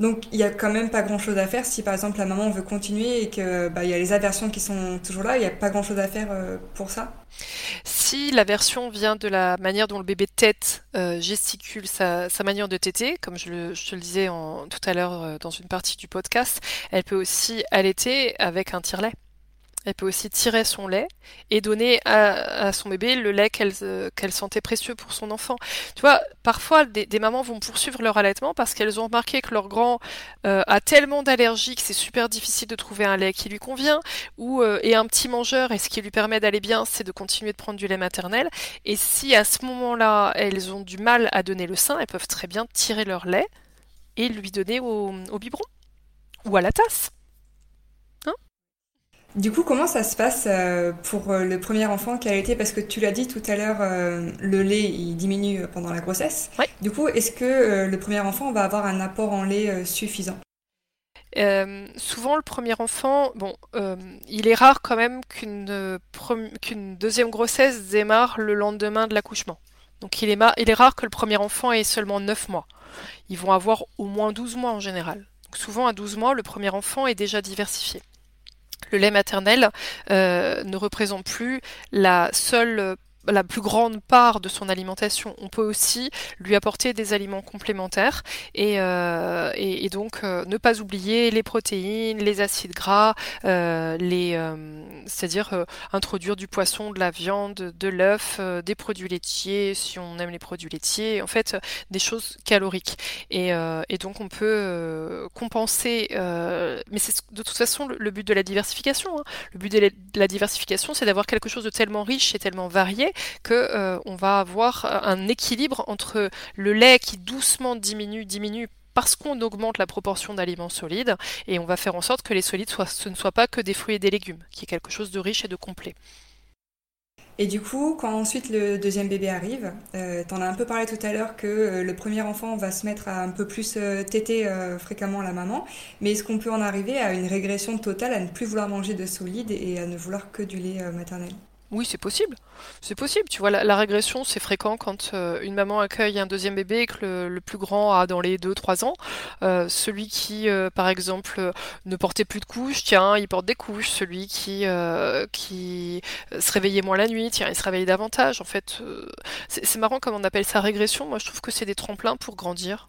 Donc, il y a quand même pas grand chose à faire si par exemple la maman veut continuer et que bah, y a les aversions qui sont toujours là, il n'y a pas grand chose à faire pour ça. Si l'aversion vient de la manière dont le bébé tête, gesticule sa, manière de téter, comme je, le, je te le disais en, tout à l'heure dans une partie du podcast, elle peut aussi allaiter avec un tire-lait. Elle peut aussi tirer son lait et donner à, son bébé le lait euh, qu'elle sentait précieux pour son enfant. Tu vois, parfois des, mamans vont poursuivre leur allaitement parce qu'elles ont remarqué que leur grand euh, a tellement d'allergies que c'est super difficile de trouver un lait qui lui convient, ou euh, est un petit mangeur et ce qui lui permet d'aller bien, c'est de continuer de prendre du lait maternel. Et si à ce moment-là, elles ont du mal à donner le sein, elles peuvent très bien tirer leur lait et lui donner au biberon ou à la tasse. Du coup, comment ça se passe euh, pour euh, le premier enfant qui a été? Parce que tu l'as dit tout à l'heure, euh, le lait il diminue pendant la grossesse. Du coup, est-ce que le premier enfant va avoir un apport en lait suffisant? Souvent, le premier enfant, bon, il est rare quand même qu'une qu'une deuxième grossesse démarre le lendemain de l'accouchement. Donc, il est, il est rare que le premier enfant ait seulement 9 mois. Ils vont avoir au moins 12 mois en général. Donc, souvent, à 12 mois, le premier enfant est déjà diversifié le lait maternel euh, ne représente plus la seule la plus grande part de son alimentation. On peut aussi lui apporter des aliments complémentaires et, euh, donc euh, ne pas oublier les protéines, les acides gras, euh, les, c'est-à-dire introduire du poisson, de la viande, de l'œuf, des produits laitiers si on aime les produits laitiers, en fait des choses caloriques. Et, et donc on peut compenser, mais c'est de toute façon le, but de la diversification. Hein. Le but de la diversification, c'est d'avoir quelque chose de tellement riche et tellement varié que euh, on va avoir un équilibre entre le lait qui doucement diminue, diminue parce qu'on augmente la proportion d'aliments solides et on va faire en sorte que les solides ce ne soient pas que des fruits et des légumes, qui est quelque chose de riche et de complet. Et du coup, quand ensuite le deuxième bébé arrive, euh, t'en as un peu parlé tout à l'heure que euh, le premier enfant va se mettre à un peu plus téter fréquemment la maman, mais est-ce qu'on peut en arriver à une régression totale, à ne plus vouloir manger de solides et à ne vouloir que du lait maternel? Oui, c'est possible. C'est possible. Tu vois, la, régression, c'est fréquent quand euh, une maman accueille un deuxième bébé et que le, plus grand a dans les 2-3 ans. Euh, celui qui, euh, par exemple, ne portait plus de couches, tiens, il porte des couches. Celui qui, qui se réveillait moins la nuit, tiens, il se réveille davantage. En fait, c'est marrant comme on appelle ça régression. Moi, je trouve que c'est des tremplins pour grandir.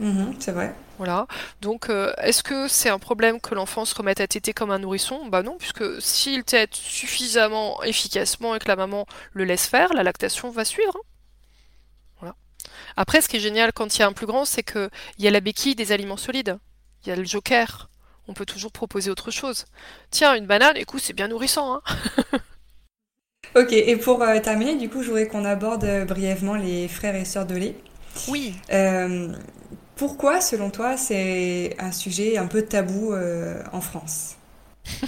Mhm, c'est vrai. Voilà. Donc, euh, est-ce que c'est un problème que l'enfant se remette à téter comme un nourrisson? Bah non, puisque s'il tète suffisamment efficacement et que la maman le laisse faire, la lactation va suivre. Hein. Voilà. Après, ce qui est génial quand il y a un plus grand, c'est qu'il y a la béquille des aliments solides. Il y a le joker. On peut toujours proposer autre chose. Tiens, une banane, écoute, c'est bien nourrissant. Hein *laughs* ok, et pour euh, terminer, du coup, je voudrais qu'on aborde euh, brièvement les frères et sœurs de lait. Oui. Pourquoi, selon toi, c'est un sujet un peu tabou euh, en France? *laughs*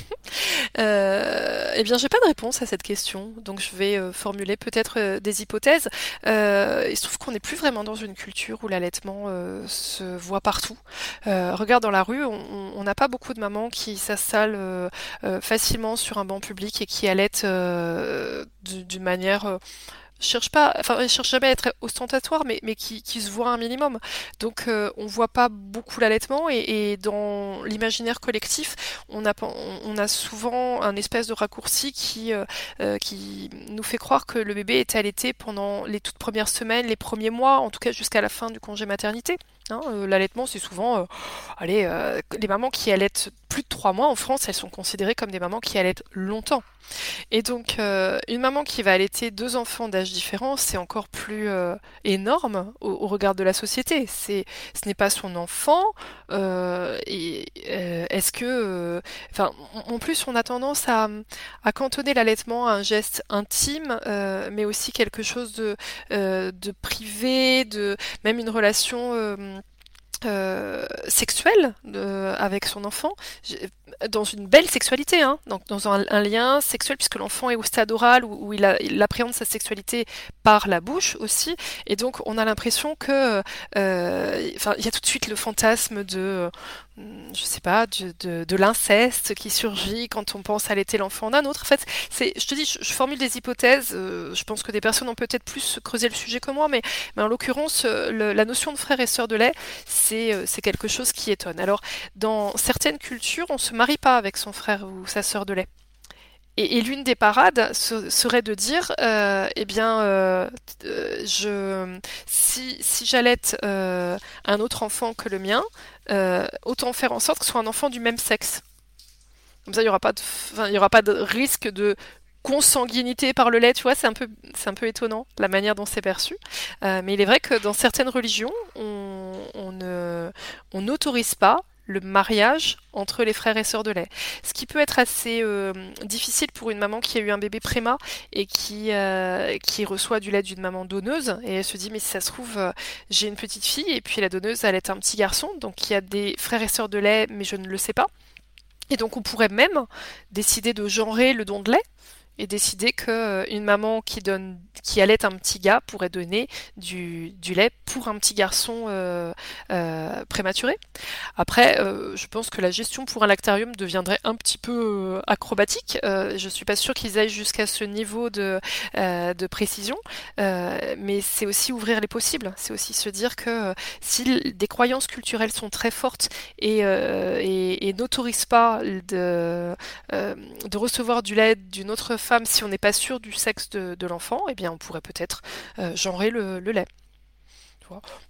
Euh, eh bien, j'ai pas de réponse à cette question, donc je vais euh, formuler peut-être des hypothèses. il se trouve qu'on n'est plus vraiment dans une culture où l'allaitement se voit partout. regarde dans la rue, on n'a pas beaucoup de mamans qui s'installent facilement sur un banc public et qui allaitent d'une manière cherche pas, enfin, cherche jamais à être ostentatoire, mais, mais qui, qui se voit un minimum. Donc, euh, on voit pas beaucoup l'allaitement et, dans l'imaginaire collectif, on a, on a souvent un espèce de raccourci qui, euh, euh, qui nous fait croire que le bébé est allaité pendant les toutes premières semaines, les premiers mois, en tout cas jusqu'à la fin du congé maternité. Hein, l'allaitement, c'est souvent, allez, les mamans qui allaitent plus de trois mois en France, elles sont considérées comme des mamans qui allaitent longtemps. Et donc, euh, une maman qui va allaiter deux enfants d'âge différent, c'est encore plus euh, énorme au, regard de la société. C'est, ce n'est pas son enfant. Euh, et est-ce que, enfin, en plus, on a tendance à, à cantonner l'allaitement à un geste intime, mais aussi quelque chose de, de privé, de même une relation euh, sexuelle avec son enfant, dans une belle sexualité, hein, donc dans un, lien sexuel, puisque l'enfant est au stade oral où, il, il, appréhende sa sexualité par la bouche aussi, et donc on a l'impression que, euh, il y a tout de suite le fantasme de Hmm, je sais pas, de, l'inceste qui surgit quand on pense allaiter l'enfant d'un autre. En fait, c'est, je te dis, je, formule des hypothèses. Euh, je pense que des personnes ont peut-être plus creusé le sujet que moi, mais, mais en l'occurrence, euh, la notion de frère et sœur de lait, c'est, euh, c'est quelque chose qui étonne. Alors, dans certaines cultures, on se marie pas avec son frère ou sa sœur de lait. Et, l'une des parades serait de dire, euh, eh bien, euh, euh, si, si j'allaite un autre enfant que le mien, autant faire en sorte que ce soit un enfant du même sexe. Comme ça, il n'y aura pas de, risque de consanguinité par le lait, tu vois, c'est un peu, étonnant la manière dont c'est perçu. mais il est vrai que dans certaines religions, on, on n'autorise pas le mariage entre les frères et sœurs de lait. Ce qui peut être assez euh, difficile pour une maman qui a eu un bébé préma et qui, euh, qui reçoit du lait d'une maman donneuse et elle se dit mais si ça se trouve euh, j'ai une petite fille et puis la donneuse elle est un petit garçon donc il y a des frères et sœurs de lait mais je ne le sais pas. Et donc on pourrait même décider de genrer le don de lait et décider que euh, une maman qui allait un petit gars pourrait donner du, lait pour un petit garçon euh, euh, prématuré. Après, je pense que la gestion pour un lactarium deviendrait un petit peu acrobatique. je suis pas sûre qu'ils aillent jusqu'à ce niveau de, précision, mais c'est aussi ouvrir les possibles. C'est aussi se dire que si des croyances culturelles sont très fortes et n'autorisent pas de, de recevoir du lait d'une autre si on n'est pas sûr du sexe de, l'enfant, eh bien on pourrait peut-être genrer le, lait.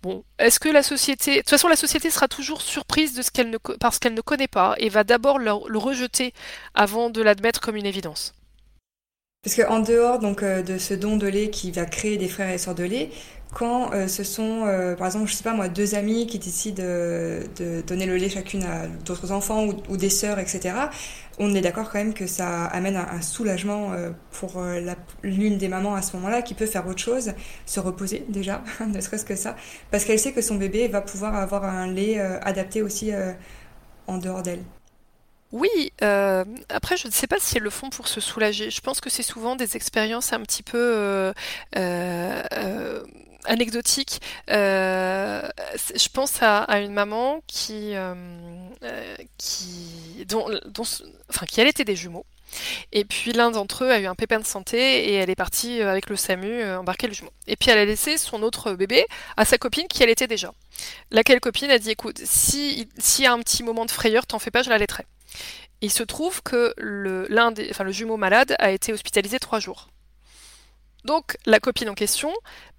Bon, est-ce que la société, de toute façon, la société sera toujours surprise de ce qu'elle ne, parce qu'elle ne connaît pas et va d'abord le, rejeter avant de l'admettre comme une évidence? Parce qu'en dehors donc de ce don de lait qui va créer des frères et sœurs de lait, quand euh, ce sont, euh, par exemple, je sais pas moi, deux amis qui décident de, donner le lait chacune à d'autres enfants ou, des sœurs, etc., on est d'accord quand même que ça amène un, soulagement euh, pour l'une des mamans à ce moment-là qui peut faire autre chose, se reposer déjà, *laughs* ne serait-ce que ça, parce qu'elle sait que son bébé va pouvoir avoir un lait adapté aussi en dehors d'elle. Oui, après je ne sais pas si elles le font pour se soulager. Je pense que c'est souvent des expériences un petit peu anecdotique. Euh, je pense à, une maman qui, euh, euh, qui, des jumeaux. Et puis l'un d'entre eux a eu un pépin de santé et elle est partie avec le SAMU embarquer le jumeau. Et puis elle a laissé son autre bébé à sa copine qui allaitait déjà. Laquelle copine a dit écoute, s'il y a un petit moment de frayeur, t'en fais pas, je l'allaiterai. Il se trouve que des, le jumeau malade a été hospitalisé trois jours. Donc la copine en question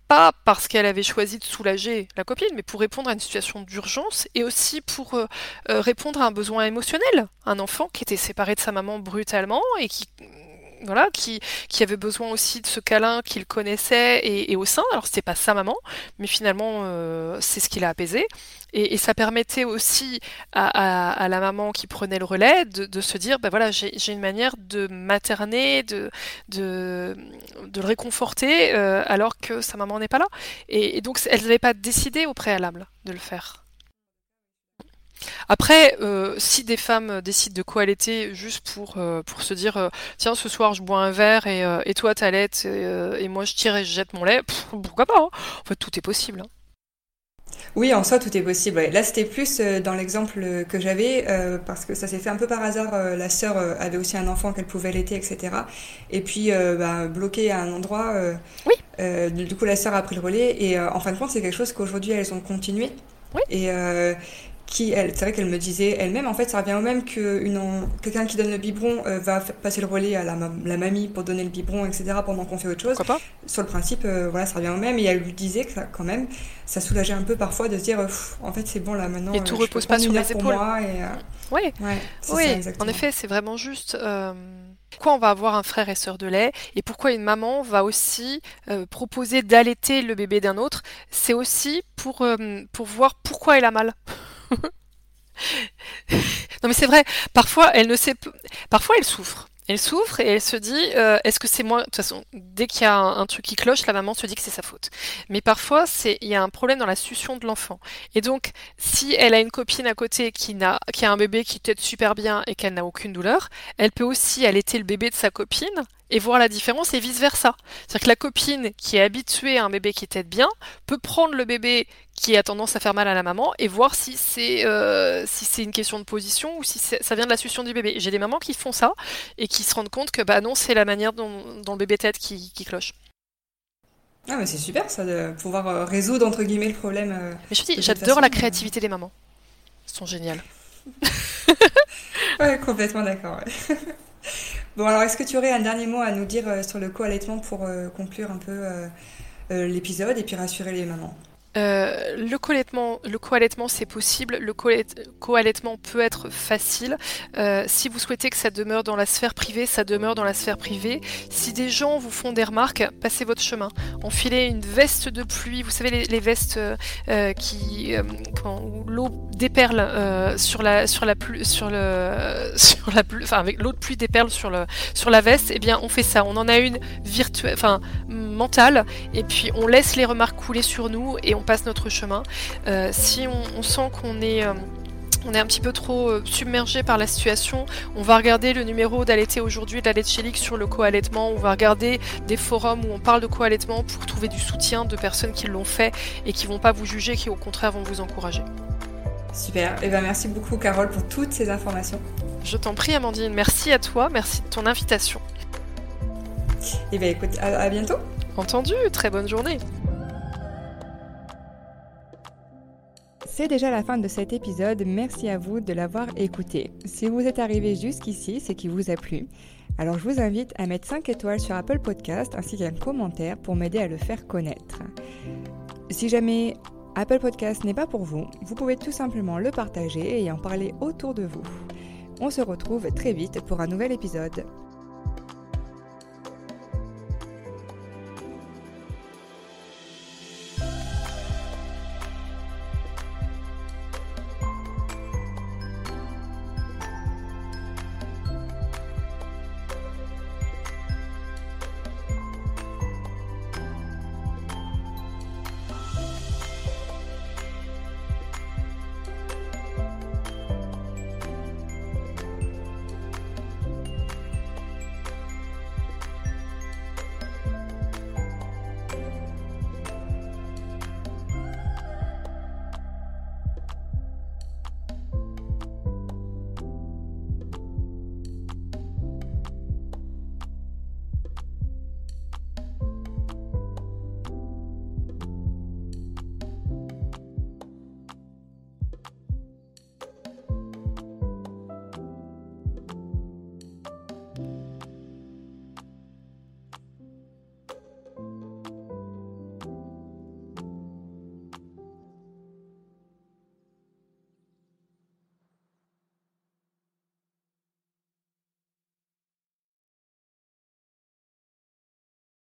pas parce qu'elle avait choisi de soulager la copine, mais pour répondre à une situation d'urgence et aussi pour euh, euh, répondre à un besoin émotionnel. Un enfant qui était séparé de sa maman brutalement et qui voilà, qui, qui avait besoin aussi de ce câlin qu'il connaissait et, au sein. Alors c'était pas sa maman, mais finalement euh, c'est ce qui l'a apaisé. Et, ça permettait aussi à, la maman qui prenait le relais de, se dire, ben voilà, j'ai une manière de materner, de, de, le réconforter, euh, alors que sa maman n'est pas là. Et, donc elle n'avait pas décidé au préalable de le faire. Après, euh, si des femmes décident de co-allaiter juste pour, euh, pour se dire euh, tiens ce soir je bois un verre et, et toi t'allaites et, et moi je tire et je jette mon lait, pourquoi pas hein. En fait tout est possible. Hein. Oui, en soi, tout est possible. Là, c'était plus dans l'exemple que j'avais, parce que ça s'est fait un peu par hasard. la sœur avait aussi un enfant qu'elle pouvait allaiter, etc. Et puis, bah, bloqué à un endroit, oui. du coup, la sœur a pris le relais. Et en fin de compte, c'est quelque chose qu'aujourd'hui, elles ont continué. Oui. Et, qui, elle, c'est vrai qu'elle me disait elle-même, en fait, ça revient au même que quelqu'un qui donne le biberon euh, va passer le relais à la, la, mamie pour donner le biberon, etc., pendant qu'on fait autre chose. Pourquoi pas? Sur le principe, euh, voilà, ça revient au même. Et elle lui disait que ça, quand même, ça soulageait un peu parfois de se dire, en fait, c'est bon là maintenant. Et tout repose pas sur les épaules. Moi et, oui, ouais, oui. en effet, c'est vraiment juste. Pourquoi on va avoir un frère et sœur de lait et pourquoi une maman va aussi proposer d'allaiter le bébé d'un autre, c'est aussi pour, pour voir pourquoi elle a mal. *laughs* non mais c'est vrai, parfois elle ne sait parfois elle souffre. Elle souffre et elle se dit euh, est-ce que c'est moi de toute façon dès qu'il y a un, truc qui cloche la maman se dit que c'est sa faute. Mais parfois c'est il y a un problème dans la succion de l'enfant. Et donc si elle a une copine à côté qui n'a qui a un bébé qui tête super bien et qu'elle n'a aucune douleur, elle peut aussi allaiter le bébé de sa copine et voir la différence et vice-versa. C'est-à-dire que la copine qui est habituée à un bébé qui tête bien peut prendre le bébé qui a tendance à faire mal à la maman et voir si c'est euh, si c'est une question de position ou si ça vient de la succion du bébé. J'ai des mamans qui font ça et qui se rendent compte que bah non, c'est la manière dont, le bébé tête qui, cloche. Ah mais c'est super ça de pouvoir euh, résoudre entre guillemets le problème. Euh, mais je dis, j'adore la créativité des mamans. Elles sont géniales. *laughs* ouais, complètement d'accord. *laughs* Bon, alors est-ce que tu aurais un dernier mot à nous dire euh, sur le co-allaitement pour euh, conclure un peu euh, l'épisode et puis rassurer les mamans? Euh, le co-allaitement, le c'est possible. Le co-allaitement peut être facile. Euh, si vous souhaitez que ça demeure dans la sphère privée, ça demeure dans la sphère privée. Si des gens vous font des remarques, passez votre chemin. Enfilez une veste de pluie. Vous savez les, vestes euh, qui, quand l'eau déperle sur la sur la sur le *laughs* sur la enfin avec l'eau de pluie déperle sur le sur la veste. Eh bien, on fait ça. On en a une virtuelle, enfin mentale, et puis on laisse les remarques couler sur nous et passe notre chemin. Euh, si on, sent qu'on est euh, on est un petit peu trop euh, submergé par la situation. On va regarder le numéro d'allaiter aujourd'hui de la sur le co-allaitement. On va regarder des forums où on parle de co-allaitement pour trouver du soutien de personnes qui l'ont fait et qui vont pas vous juger, qui au contraire vont vous encourager. Super. Et eh ben merci beaucoup Carole pour toutes ces informations. Je t'en prie Amandine. Merci à toi. Merci de ton invitation. Et eh ben écoute, à bientôt. Entendu. Très bonne journée. C'est déjà la fin de cet épisode, merci à vous de l'avoir écouté. Si vous êtes arrivé jusqu'ici, c'est qu'il vous a plu. Alors je vous invite à mettre 5 étoiles sur Apple Podcast ainsi qu'un commentaire pour m'aider à le faire connaître. Si jamais Apple Podcast n'est pas pour vous, vous pouvez tout simplement le partager et en parler autour de vous. On se retrouve très vite pour un nouvel épisode.